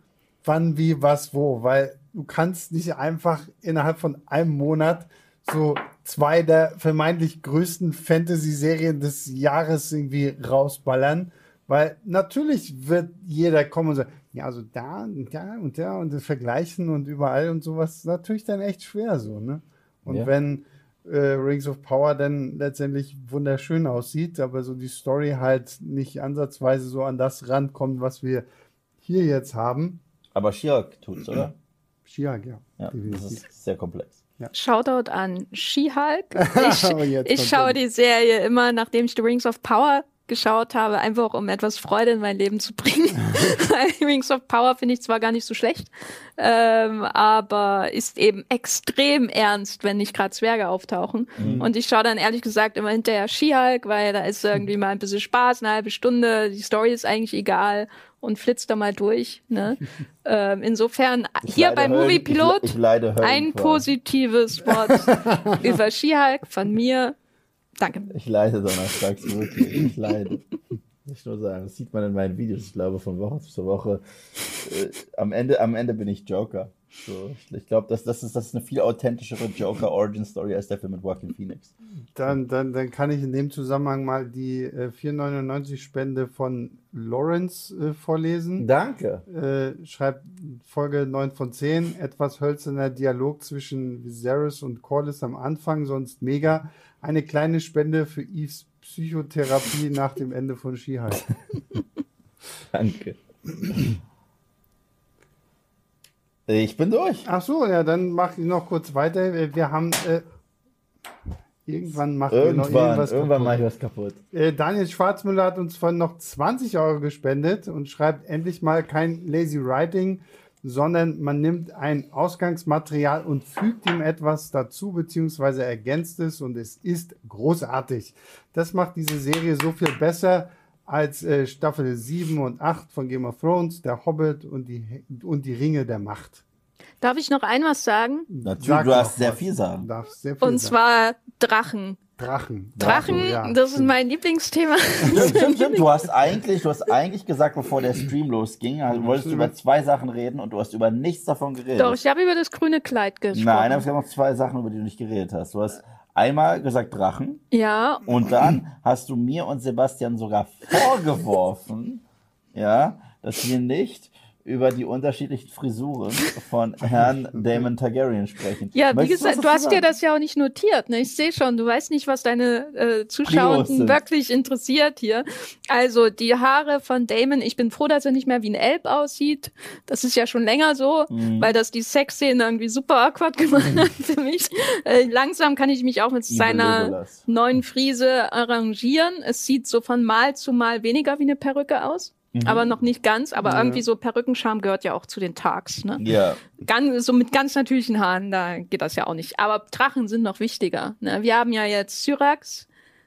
wann, wie, was, wo, weil du kannst nicht einfach innerhalb von einem Monat so zwei der vermeintlich größten Fantasy-Serien des Jahres irgendwie rausballern, weil natürlich wird jeder kommen und sagen, ja, also da und da und da und das vergleichen und überall und sowas ist natürlich dann echt schwer so, ne? Und
Ja.
wenn äh, Rings of Power dann letztendlich wunderschön aussieht, aber so die Story halt nicht ansatzweise so an das rankommt, was wir hier jetzt haben.
Aber She-Hulk tut's, oder?
Shiag, ja.
Ja, das ist sehr komplex.
Shoutout an She-Hulk. Ich,
Oh,
ich schaue die Serie immer, nachdem ich The Rings of Power geschaut habe, einfach um etwas Freude in mein Leben zu bringen. Rings of Power finde ich zwar gar nicht so schlecht, ähm, aber ist eben extrem ernst, wenn nicht gerade Zwerge auftauchen. Und ich schaue dann ehrlich gesagt immer hinterher She-Hulk, weil da ist irgendwie mal ein bisschen Spaß, eine halbe Stunde, die Story ist eigentlich egal und flitzt da mal durch. Ne? ähm, insofern
Ich
hier bei Movie Pilot
ich
ein positives Wort über Skihulk von mir. Danke.
Ich leide donnerstags wirklich. Ich leide. Nicht nur sagen, das sieht man in meinen Videos, ich glaube, von Woche zu Woche. Äh, am, Ende, am Ende bin ich Joker. So, ich ich glaube, das, das, ist, das ist eine viel authentischere Joker-Origin-Story als der Film mit Joaquin Phoenix.
Dann, dann, dann kann ich in dem Zusammenhang mal die äh, 4,99 Spende von Lawrence äh, vorlesen.
Danke.
Äh, schreibt Folge 9 von 10, etwas hölzerner Dialog zwischen Viserys und Corlys am Anfang, sonst mega. Eine kleine Spende für Eves Psychotherapie nach dem Ende von She-Hulk.
Danke. Ich bin durch.
Ach so, ja, dann mache ich noch kurz weiter. Wir haben äh, irgendwann macht ihr noch
Irgendwann,
irgendwas
irgendwann mache ich
kaputt.
was kaputt.
Äh, Daniel Schwarzmüller hat uns von noch 20 Euro gespendet und schreibt endlich mal kein Lazy Writing, sondern man nimmt ein Ausgangsmaterial und fügt ihm etwas dazu, beziehungsweise ergänzt es und es ist großartig. Das macht diese Serie so viel besser als äh, Staffel 7 und 8 von Game of Thrones, Der Hobbit und die, und die Ringe der Macht.
Darf ich noch ein was sagen?
Natürlich,
Sag
du hast sehr
was.
viel sagen.
Darfst sehr viel
Und
sagen.
zwar Drachen.
Drachen.
Drachen,
Ja,
das ist
stimmt.
mein Lieblingsthema.
Stimmt, stimmt, stimmt. Du hast eigentlich, du hast eigentlich gesagt, bevor der Stream losging, also wolltest du über zwei Sachen reden und du hast über nichts davon geredet.
Doch, ich habe über das grüne Kleid gesprochen.
Nein, aber es gab noch zwei Sachen, über die du nicht geredet hast. Du hast einmal gesagt Drachen
ja,
und dann hast du mir und Sebastian sogar vorgeworfen, ja, dass wir nicht über die unterschiedlichen Frisuren von Herrn Damon Targaryen sprechen.
Ja, wie
Möchtest
gesagt,
was
du hast dir das ja auch nicht notiert. Ne? Ich sehe schon, du weißt nicht, was deine äh, Zuschauer wirklich interessiert hier. Also die Haare von Damon, ich bin froh, dass er nicht mehr wie ein Elb aussieht. Das ist ja schon länger so,
Mhm.
weil das die Sexszenen irgendwie super awkward gemacht hat für mich. Äh, langsam kann ich mich auch mit
Evil
seiner
Legolas.
neuen Frise arrangieren. Es sieht so von Mal zu Mal weniger wie eine Perücke aus.
Mhm.
Aber noch nicht ganz, aber
Ja.
irgendwie so Perückenscham gehört ja auch zu den Tags, ne?
Ja,
ganz, so mit ganz natürlichen Haaren, da geht das ja auch nicht. Aber Drachen sind noch wichtiger. Ne? Wir haben ja jetzt Syrax,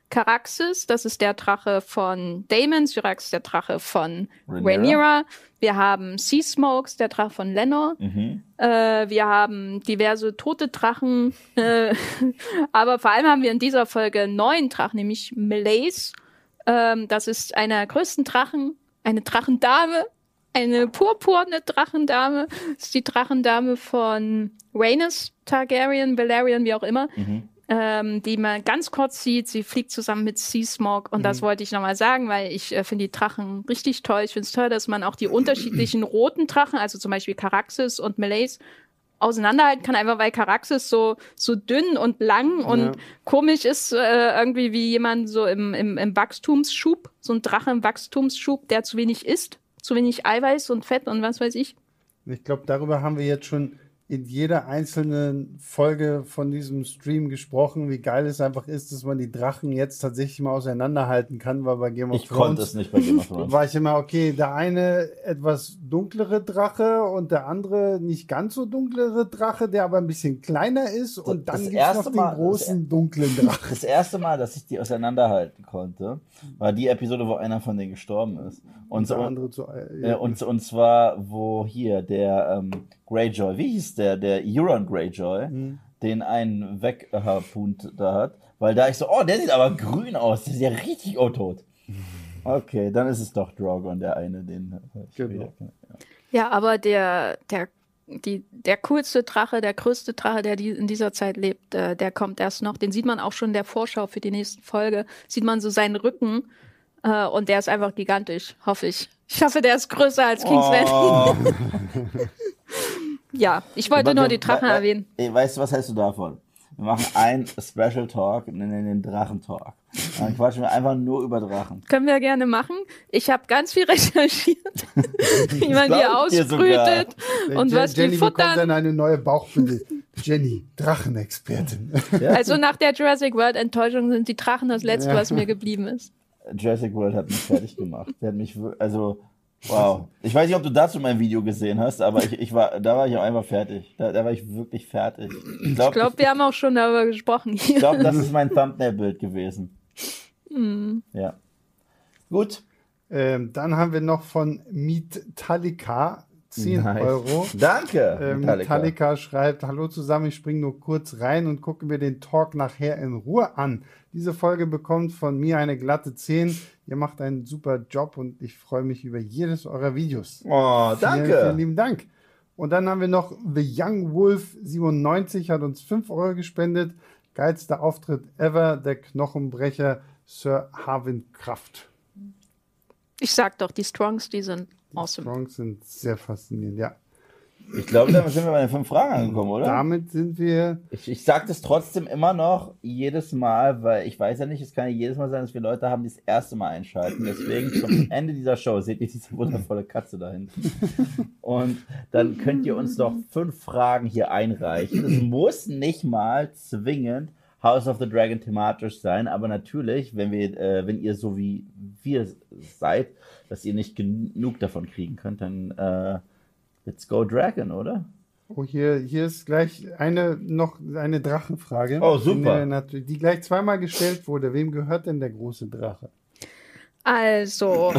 Caraxes, das ist der Drache von Daemon, Syrax ist der Drache von
Rhaenyra.
Wir haben Sea Smokes, der Drache von Lenor.
mhm.
Äh, wir haben diverse tote Drachen. Äh, aber vor allem haben wir in dieser Folge einen neuen Drachen, nämlich Meleys. Ähm, das ist einer der größten Drachen, eine Drachendame, eine purpurne Drachendame. Das ist die Drachendame von Rhaenys Targaryen, Valerian, wie auch immer.
Mhm.
Ähm, die man ganz kurz sieht. Sie fliegt zusammen mit Sea Smog und das wollte ich nochmal sagen, weil ich äh, finde die Drachen richtig toll. Ich finde es toll, dass man auch die unterschiedlichen roten Drachen, also zum Beispiel Caraxes und Meleys, auseinanderhalten kann, einfach weil Caraxes so, so dünn und lang und
Ja.
komisch ist, äh, irgendwie wie jemand so im, im, im Wachstumsschub, so ein Drache im Wachstumsschub, der zu wenig isst, zu wenig Eiweiß und Fett und was weiß ich.
Ich glaube, darüber haben wir jetzt schon in jeder einzelnen Folge von diesem Stream gesprochen, wie geil es einfach ist, dass man die Drachen jetzt tatsächlich mal auseinanderhalten kann, weil bei Game of
Ich konnte
Thrones
es nicht bei Game of Thrones.
war ich immer, okay, der eine etwas dunklere Drache und der andere nicht ganz so dunklere Drache, der aber ein bisschen kleiner ist und
Das
dann gibt es noch den
Mal-
großen dunklen Drachen.
Das erste Mal, dass ich die auseinanderhalten konnte, war die Episode, wo einer von denen gestorben ist. Und,
der
so,
andere zu,
äh, und, und zwar, wo hier der ähm, Greyjoy, wie hieß der, der Euron Greyjoy,
Hm.
den einen wegharpunt da hat, weil da ich so, oh, der sieht aber grün aus, der ist ja richtig oh, tot. Okay, dann ist es doch Drogon, der eine, den äh,
Genau.
kenne.
Ja, aber der, der, die, der coolste Drache, der größte Drache, der die in dieser Zeit lebt, äh, der kommt erst noch. Den sieht man auch schon in der Vorschau für die nächste Folge. Sieht man so seinen Rücken äh, und der ist einfach gigantisch, hoffe ich. Ich hoffe, der ist größer als King's.
Oh.
Ja, ich wollte nur die Drachen erwähnen.
Weißt du, was hältst du davon? Wir machen ein Special Talk, nennen den Drachen-Talk. Dann quatschen wir einfach nur über Drachen.
Können wir gerne machen. Ich habe ganz viel recherchiert, wie man die ausbrütet und
Je-
was die
Jenny bekommt dann
futtern.
eine neue Bauchbinde. Jenny, Drachenexpertin.
Also nach der Jurassic World Enttäuschung sind die Drachen das Letzte,
Ja.
was mir geblieben ist.
Jurassic World hat mich fertig gemacht. Der hat mich, also, wow. Ich weiß nicht, ob du dazu mein Video gesehen hast, aber ich, ich war, da war ich auch einfach fertig. Da, da war ich wirklich fertig. Ich
Ich
glaube,
glaube, wir haben auch schon darüber gesprochen
ich
hier.
glaub, das ist mein Thumbnail-Bild gewesen.
Hm.
Ja. Gut.
ähm, dann haben wir noch von Metallica 10
Nice.
Euro.
Danke.
Äh,
Metallica.
Metallica schreibt, hallo zusammen, ich springe nur kurz rein und gucke mir den Talk nachher in Ruhe an. Diese Folge bekommt von mir eine glatte 10. Ihr macht einen super Job und ich freue mich über jedes eurer Videos.
Oh, danke.
Vielen, vielen lieben Dank. Und dann haben wir noch The Young Wolf 97 hat uns 5 Euro gespendet. Geilster Auftritt ever, der Knochenbrecher Sir Harvin Kraft.
Ich sag doch, die Strongs, die sind awesome.
Songs sind sehr faszinierend, ja.
Ich glaube, damit sind wir bei den fünf Fragen angekommen, oder?
Damit sind wir
Ich, ich sage das trotzdem immer noch jedes Mal, weil ich weiß ja nicht, es kann ja jedes Mal sein, dass wir Leute haben, die das erste Mal einschalten. Deswegen zum Ende dieser Show seht ihr diese wundervolle Katze da hinten. Und dann könnt ihr uns doch fünf Fragen hier einreichen. Es muss nicht mal zwingend House of the Dragon thematisch sein, aber natürlich, wenn wir, äh, wenn ihr so wie wir seid, dass ihr nicht genug davon kriegen könnt, dann äh, let's go Dragon, oder?
Oh, hier, hier ist gleich eine noch eine Drachenfrage.
Oh, super.
Die, die gleich zweimal gestellt wurde. Wem gehört denn der große Drache?
Also,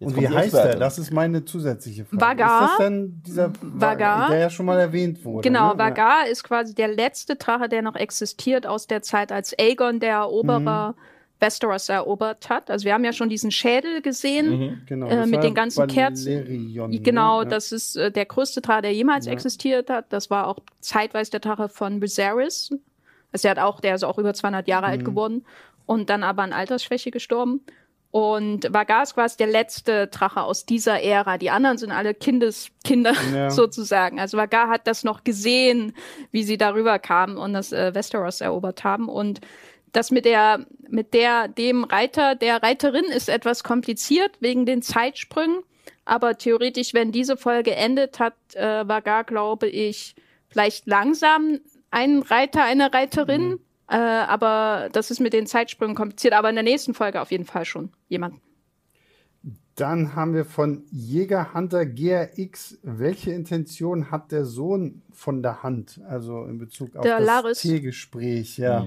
Jetzt
Und wie heißt er? Das ist meine zusätzliche Frage.
Vagar.
Ist das dann dieser
Vagar.
der ja schon mal erwähnt wurde?
genau,
ne?
Vagar ist quasi der letzte Drache, der noch existiert aus der Zeit, als Aegon der Eroberer Westeros erobert hat. Also wir haben ja schon diesen Schädel gesehen.
Mhm.
Genau,
äh, mit den ganzen Kerzen.
Valerion,
Genau,
ne? Ja.
das ist äh, der größte Drache, der jemals
Ja.
existiert hat. Das war auch zeitweise der Drache von Viserys. Also der hat auch, der ist auch über 200 Jahre
Mhm.
alt geworden und dann aber an Altersschwäche gestorben. Und Vagar ist quasi der letzte Drache aus dieser Ära. Die anderen sind alle Kindeskinder
Ja.
sozusagen. Also Vagar hat das noch gesehen, wie sie darüber kamen und das äh, Westeros erobert haben. Und das mit der, mit der, dem Reiter, der Reiterin ist etwas kompliziert wegen den Zeitsprüngen. Aber theoretisch, wenn diese Folge endet, hat äh, Vagar, glaube ich, vielleicht langsam einen Reiter, eine Reiterin. Äh, aber das ist mit den Zeitsprüngen kompliziert. Aber in der nächsten Folge auf jeden Fall schon jemand.
Dann haben wir von Jäger Hunter GRX. Welche Intention hat der Sohn von der Hand? Also in Bezug auf
Der
das
Laris.
Teegespräch, ja.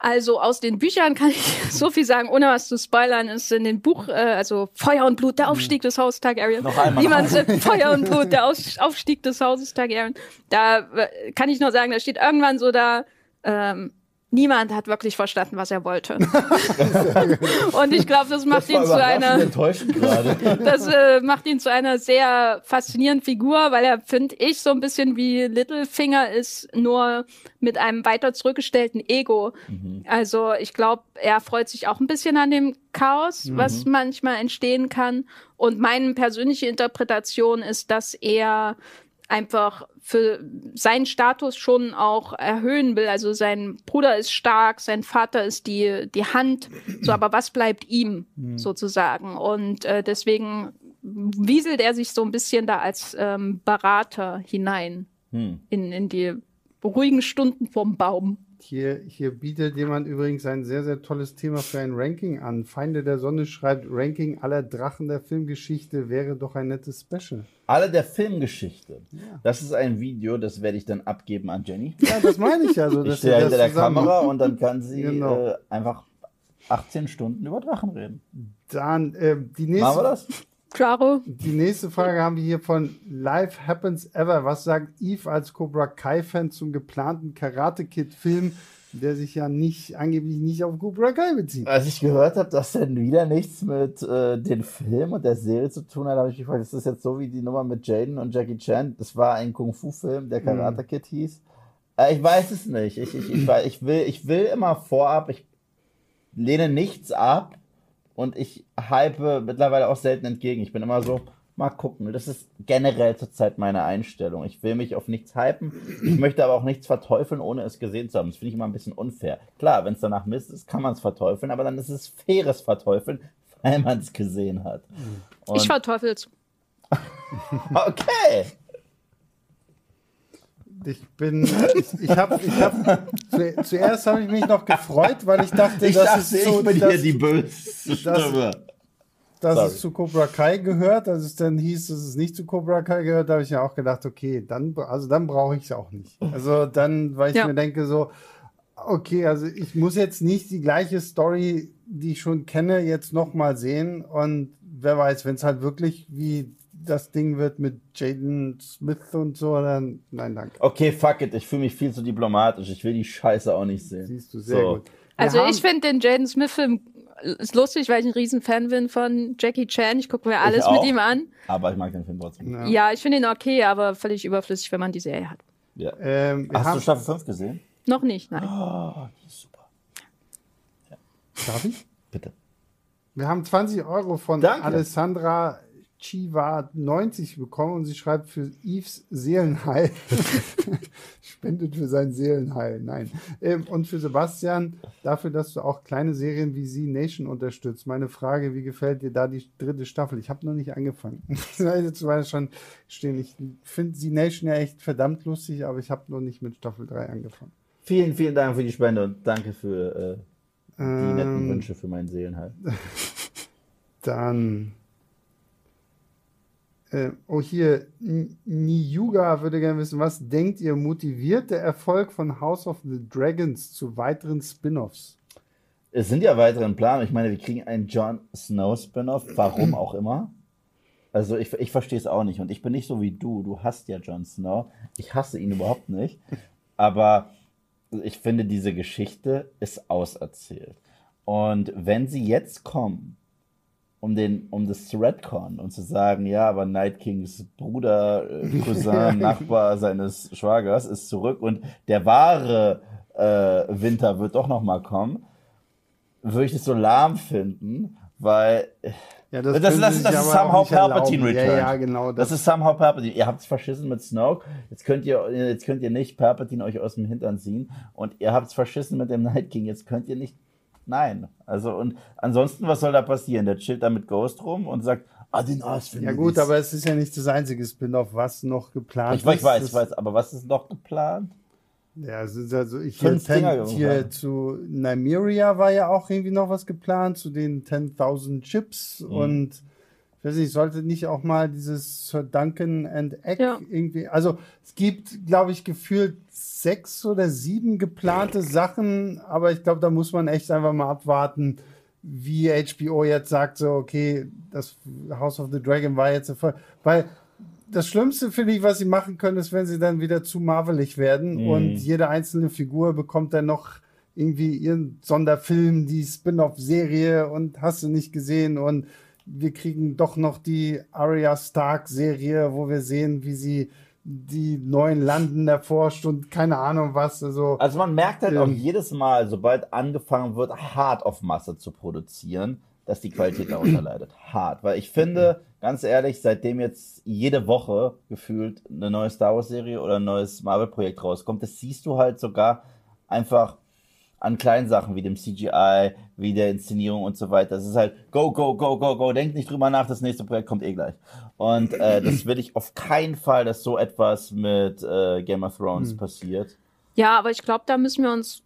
Also aus den Büchern kann ich so viel sagen, ohne was zu spoilern, ist in dem Buch, äh, also Feuer und Blut, der Aufstieg des Hauses Targaryen.
Noch einmal.
Niemand Feuer und Blut, der Aus Aufstieg des Hauses Targaryen. Da äh, kann ich nur sagen, da steht irgendwann so da, ähm, niemand hat wirklich verstanden, was er wollte. und ich glaube, das macht
Das
ihn zu einer das äh, macht ihn zu einer sehr faszinierenden Figur, weil er, finde ich, so ein bisschen wie Littlefinger ist, nur mit einem weiter zurückgestellten Ego. Also ich glaube, er freut sich auch ein bisschen an dem Chaos, was manchmal entstehen kann. Und meine persönliche Interpretation ist, dass er einfach für seinen Status schon auch erhöhen will. Also sein Bruder ist stark, sein Vater ist die, die Hand, so, aber was bleibt ihm sozusagen? Und äh, deswegen wieselt er sich so ein bisschen da als ähm, Berater hinein
Hm.
in, in die ruhigen Stunden vom Baum.
Hier, hier bietet jemand übrigens ein sehr, sehr tolles Thema für ein Ranking an. Feinde der Sonne schreibt, Ranking aller Drachen der Filmgeschichte wäre doch ein nettes Special.
Alle der Filmgeschichte. Das ist ein Video, das werde ich dann abgeben an Jenny.
Ja, das meine ich also.
Ich stehe hinter der
zusammen
Kamera und dann kann sie
Genau.
äh, einfach 18 Stunden über Drachen reden.
Dann, äh, die
Machen wir
nächste,
das?
Claro.
die nächste Frage haben wir hier von Life Happens Ever. Was sagt Eve als Cobra Kai-Fan zum geplanten Karate Kid-Film, der sich ja nicht, angeblich nicht auf Cobra Kai bezieht?
Als ich gehört habe, dass dann wieder nichts mit äh, dem Film und der Serie zu tun hat, habe ich mich gefragt, ist das jetzt so wie die Nummer mit Jaden und Jackie Chan? Das war ein Kung-Fu-Film, der Karate Kid hieß. Äh, ich weiß es nicht. Ich, ich, ich, ich, will, ich will immer vorab, ich lehne nichts ab und ich hype mittlerweile auch selten entgegen. Ich bin immer so, mal gucken. Das ist generell zurzeit meine Einstellung. Ich will mich auf nichts hypen. Ich möchte aber auch nichts verteufeln, ohne es gesehen zu haben. Das finde ich immer ein bisschen unfair. Klar, wenn es danach Mist ist, kann man es verteufeln, aber dann ist es faires Verteufeln, weil man es gesehen hat. Und,
Ich verteufel's.
okay.
Ich bin, ich, ich habe, ich hab, zu, zuerst habe ich mich noch gefreut, weil ich dachte,
Ich
das
dachte,
ist so,
ich bin
dass,
hier die böse
das-
Stimme.
dass
Sorry.
es zu Cobra Kai gehört. Als es dann hieß, dass es nicht zu Cobra Kai gehört, da habe ich ja auch gedacht, okay, dann, also dann brauche ich es auch nicht. Also dann, weil ich
Ja.
mir denke so, okay, also ich muss jetzt nicht die gleiche Story, die ich schon kenne, jetzt nochmal sehen. Und wer weiß, wenn es halt wirklich wie das Ding wird mit Jaden Smith und so, dann nein, danke.
Okay, fuck it. Ich fühle mich viel zu diplomatisch. Ich will die Scheiße auch nicht sehen.
Siehst du sehr
So.
gut. Wir
Also ich finde den Jaden Smith-Film ist lustig, weil ich ein Riesen-Fan bin von Jackie Chan. Ich gucke mir alles
auch.
mit ihm an.
Aber ich mag den Film trotzdem.
Ja.
Ja, ich finde ihn okay, aber völlig überflüssig, wenn man die Serie hat.
Ja.
Ähm,
Hast du Staffel 5 gesehen?
Noch nicht, nein.
Oh, die ist super.
darf ich?
Bitte.
Wir haben 20 Euro von
Danke.
Alessandra Chiva 90 bekommen und sie schreibt für Yves Seelenheil. Spendet für sein Seelenheil. Nein. Ähm, und für Sebastian dafür, dass du auch kleine Serien wie Sie Nation unterstützt. Meine Frage, wie gefällt dir da die dritte Staffel? Ich habe noch nicht angefangen. Jetzt schon stehen. Ich finde Sie Nation ja echt verdammt lustig, aber ich habe noch nicht mit Staffel 3 angefangen.
Vielen, vielen Dank für die Spende und danke für äh, die netten
Ähm,
Wünsche für meinen Seelenheil.
Dann. Äh, oh, hier, Niyuga würde gerne wissen, was denkt ihr, motiviert der Erfolg von House of the Dragons zu weiteren Spin-offs?
Es sind ja weitere in Planung. Ich meine, wir kriegen einen Jon Snow Spin-off, warum auch immer. Also ich, ich verstehe es auch nicht. Und ich bin nicht so wie du. Du hast ja Jon Snow. Ich hasse ihn überhaupt nicht. Aber ich finde, diese Geschichte ist auserzählt. Und wenn sie jetzt kommen, um, den, um das zu retcon und zu sagen, ja, aber Night Kings Bruder, äh, Cousin, Nachbar seines Schwagers ist zurück und der wahre äh, Winter wird doch noch mal kommen, würde ich das so lahm finden, weil
Ja,
das, das, das,
sich
ist somehow Palpatine. Return.
Ja, ja, genau.
Das, ist somehow Palpatine. Ihr habt es verschissen mit Snoke. Jetzt könnt ihr, jetzt könnt ihr nicht Palpatine euch aus dem Hintern ziehen. Und ihr habt es verschissen mit dem Night King. Jetzt könnt ihr nicht. Nein. Also, und ansonsten, was soll da passieren? Der chillt da mit Ghost rum und sagt, ah, den Arsch finde
ja gut, aber es ist ja nicht das einzige Spin-off, was noch geplant
Ich, weiß, ich
ist.
weiß, ich weiß, aber was ist noch geplant?
Ja, es ist also ich hier, ten, hier zu Nymeria war ja auch irgendwie noch was geplant, zu den 10.000 Chips
Mhm.
und ich weiß nicht, sollte nicht auch mal dieses Sir Duncan and Egg
Ja.
irgendwie, also es gibt, glaube ich, gefühlt sechs oder sieben geplante Sachen, aber ich glaube, da muss man echt einfach mal abwarten, wie HBO jetzt sagt, so, okay, das House of the Dragon war jetzt Erfolg, weil das Schlimmste finde ich, was sie machen können, ist, wenn sie dann wieder zu marvelig werden
Mhm.
und jede einzelne Figur bekommt dann noch irgendwie ihren Sonderfilm, die Spin-off-Serie und hast du nicht gesehen und wir kriegen doch noch die Arya Stark-Serie, wo wir sehen, wie sie die neuen Landen erforscht und keine Ahnung was. Also,
Also man merkt halt auch
Ähm.
jedes Mal, sobald angefangen wird, hart auf Masse zu produzieren, dass die Qualität darunter leidet. Hart. Weil ich finde, ganz ehrlich, seitdem jetzt jede Woche gefühlt eine neue Star Wars-Serie oder ein neues Marvel-Projekt rauskommt, das siehst du halt sogar einfach an kleinen Sachen wie dem CGI, wie der Inszenierung und so weiter. Das ist halt go, go, go, go, go. Denkt nicht drüber nach, das nächste Projekt kommt eh gleich. Und äh, das will ich auf keinen Fall, dass so etwas mit äh, Game of Thrones passiert.
Ja, aber ich glaube, da müssen wir uns,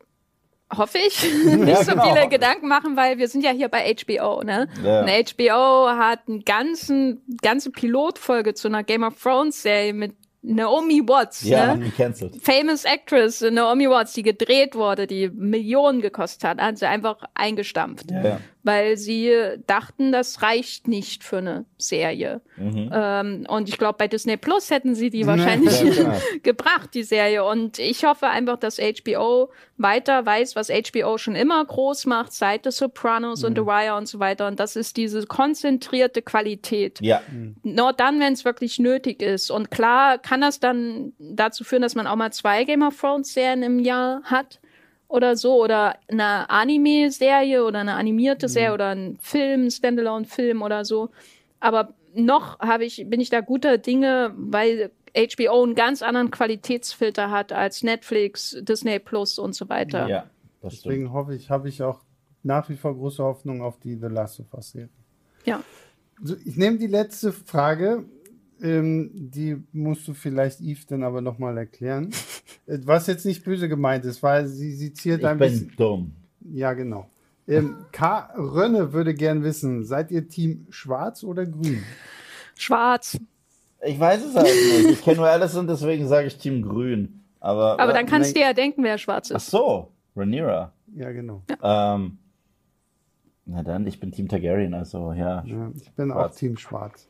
hoffe ich, nicht so
genau.
viele Gedanken machen, weil wir sind ja hier bei HBO, ne?
Ja.
Und HBO hat eine ganzen, ganze Pilotfolge zu einer Game of Thrones Serie mit Naomi Watts,
Ja,
ne?
haben die cancelled.
Famous Actress Naomi Watts, die gedreht wurde, die Millionen gekostet hat, hat sie einfach eingestampft.
Ja.
Weil sie dachten, das reicht nicht für eine Serie.
Mhm.
Ähm, und ich glaube, bei Disney Plus hätten sie die wahrscheinlich
Ja,
gebracht, die Serie. Und ich hoffe einfach, dass HBO weiter weiß, was HBO schon immer groß macht, seit The Sopranos und The Wire und so weiter. Und das ist diese konzentrierte Qualität.
Ja,
Nur dann, wenn es wirklich nötig ist. Und klar kann das dann dazu führen, dass man auch mal zwei Game of Thrones Serien im Jahr hat oder so oder eine Anime-Serie oder eine animierte Serie oder ein Film, Standalone-Film oder so. Aber noch habe ich, bin ich da guter Dinge, weil HBO einen ganz anderen Qualitätsfilter hat als Netflix, Disney Plus und so weiter.
ja, das stimmt.
deswegen hoffe ich, habe ich auch nach wie vor große Hoffnung auf die The Last of Us Serie.
Ja.
So, ich nehme die letzte Frage. Ähm, die musst du vielleicht Yves dann aber nochmal erklären. Äh, Was jetzt nicht böse gemeint ist, weil sie, sie zielt
Ich
ein
bin
bisschen.
dumm.
Ja, genau. Ähm, K. Rönne würde gern wissen, seid ihr Team schwarz oder grün?
Schwarz.
Ich weiß es halt nicht. Ich kenne nur Allison, deswegen sage ich Team Grün. Aber,
Aber dann kannst du dir ja denken, wer schwarz
Ach
ist.
so, Rhaenyra.
Ja, genau.
Ähm, na dann, ich bin Team Targaryen, also ja.
Ja, ich bin
Schwarz.
auch Team schwarz.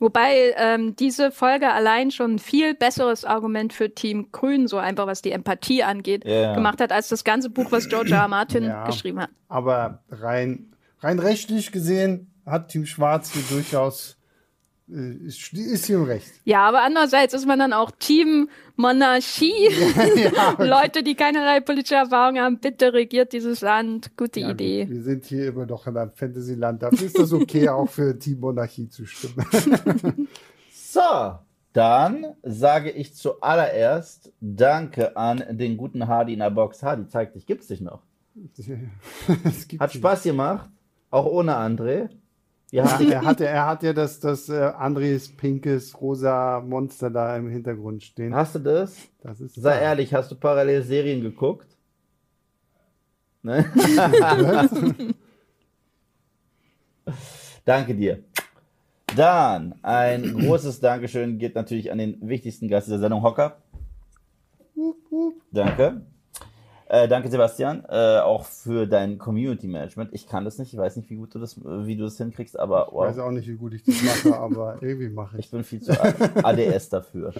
Wobei ähm, diese Folge allein schon ein viel besseres Argument für Team Grün, so einfach was die Empathie angeht,
Ja.
gemacht hat, als das ganze Buch, was George R. R. Martin
Ja.
geschrieben hat.
Aber rein, rein rechtlich gesehen hat Team Schwarz hier durchaus, ist, ist hier im Recht.
Ja, aber andererseits ist man dann auch Team Monarchie. Leute, die keinerlei politische Erfahrung haben, bitte regiert dieses Land. Gute
Ja,
Idee.
Wir sind hier immer noch in einem Fantasyland. Dafür ist das okay, auch für Team Monarchie zu stimmen.
So, dann sage ich zuallererst Danke an den guten Hardy in der Box. Hardy, zeig dich, gibt's dich noch? Hat Spaß gemacht, auch ohne André.
Ja, er, hat, er hat ja das, das äh, Andres pinkes rosa Monster da im Hintergrund stehen.
hast du das?
Das ist
Sei ehrlich, hast du parallel Serien geguckt? Ne? Danke dir. Dann ein großes Dankeschön geht natürlich an den wichtigsten Gast dieser Sendung, Hocker. Danke. Äh, danke, Sebastian, äh, auch für dein Community Management. Ich kann das nicht, ich weiß nicht, wie gut du das, wie du das hinkriegst, aber
Ich weiß
wow,
auch nicht, wie gut ich das mache, aber irgendwie mache ich
ich bin viel zu ADS dafür.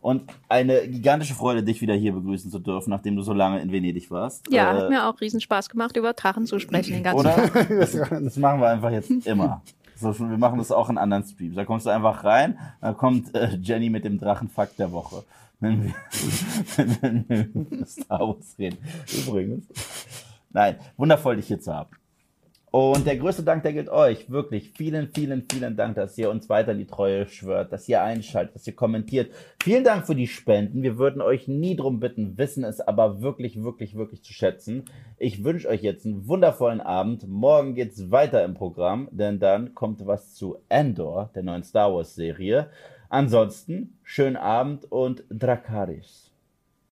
Und eine gigantische Freude, dich wieder hier begrüßen zu dürfen, nachdem du so lange in Venedig warst.
Ja,
Äh,
hat mir auch riesen Spaß gemacht, über Drachen zu sprechen den ganzen
Oder?
Tag.
Das, das machen wir einfach jetzt immer. So, wir machen das auch in anderen Streams. Da kommst du einfach rein, dann kommt äh, Jenny mit dem Drachenfakt der Woche. Wenn wir, wenn wir über Star Wars reden. Übrigens. Nein, wundervoll, dich hier zu haben. Und der größte Dank, der gilt euch. Wirklich vielen, vielen, vielen Dank, dass ihr uns weiter in die Treue schwört, dass ihr einschaltet, dass ihr kommentiert. Vielen Dank für die Spenden. Wir würden euch nie drum bitten, wissen es aber wirklich, wirklich, wirklich zu schätzen. Ich wünsche euch jetzt einen wundervollen Abend. Morgen geht's weiter im Programm, denn dann kommt was zu Endor, der neuen Star Wars Serie. Ansonsten, schönen Abend und Drakaris.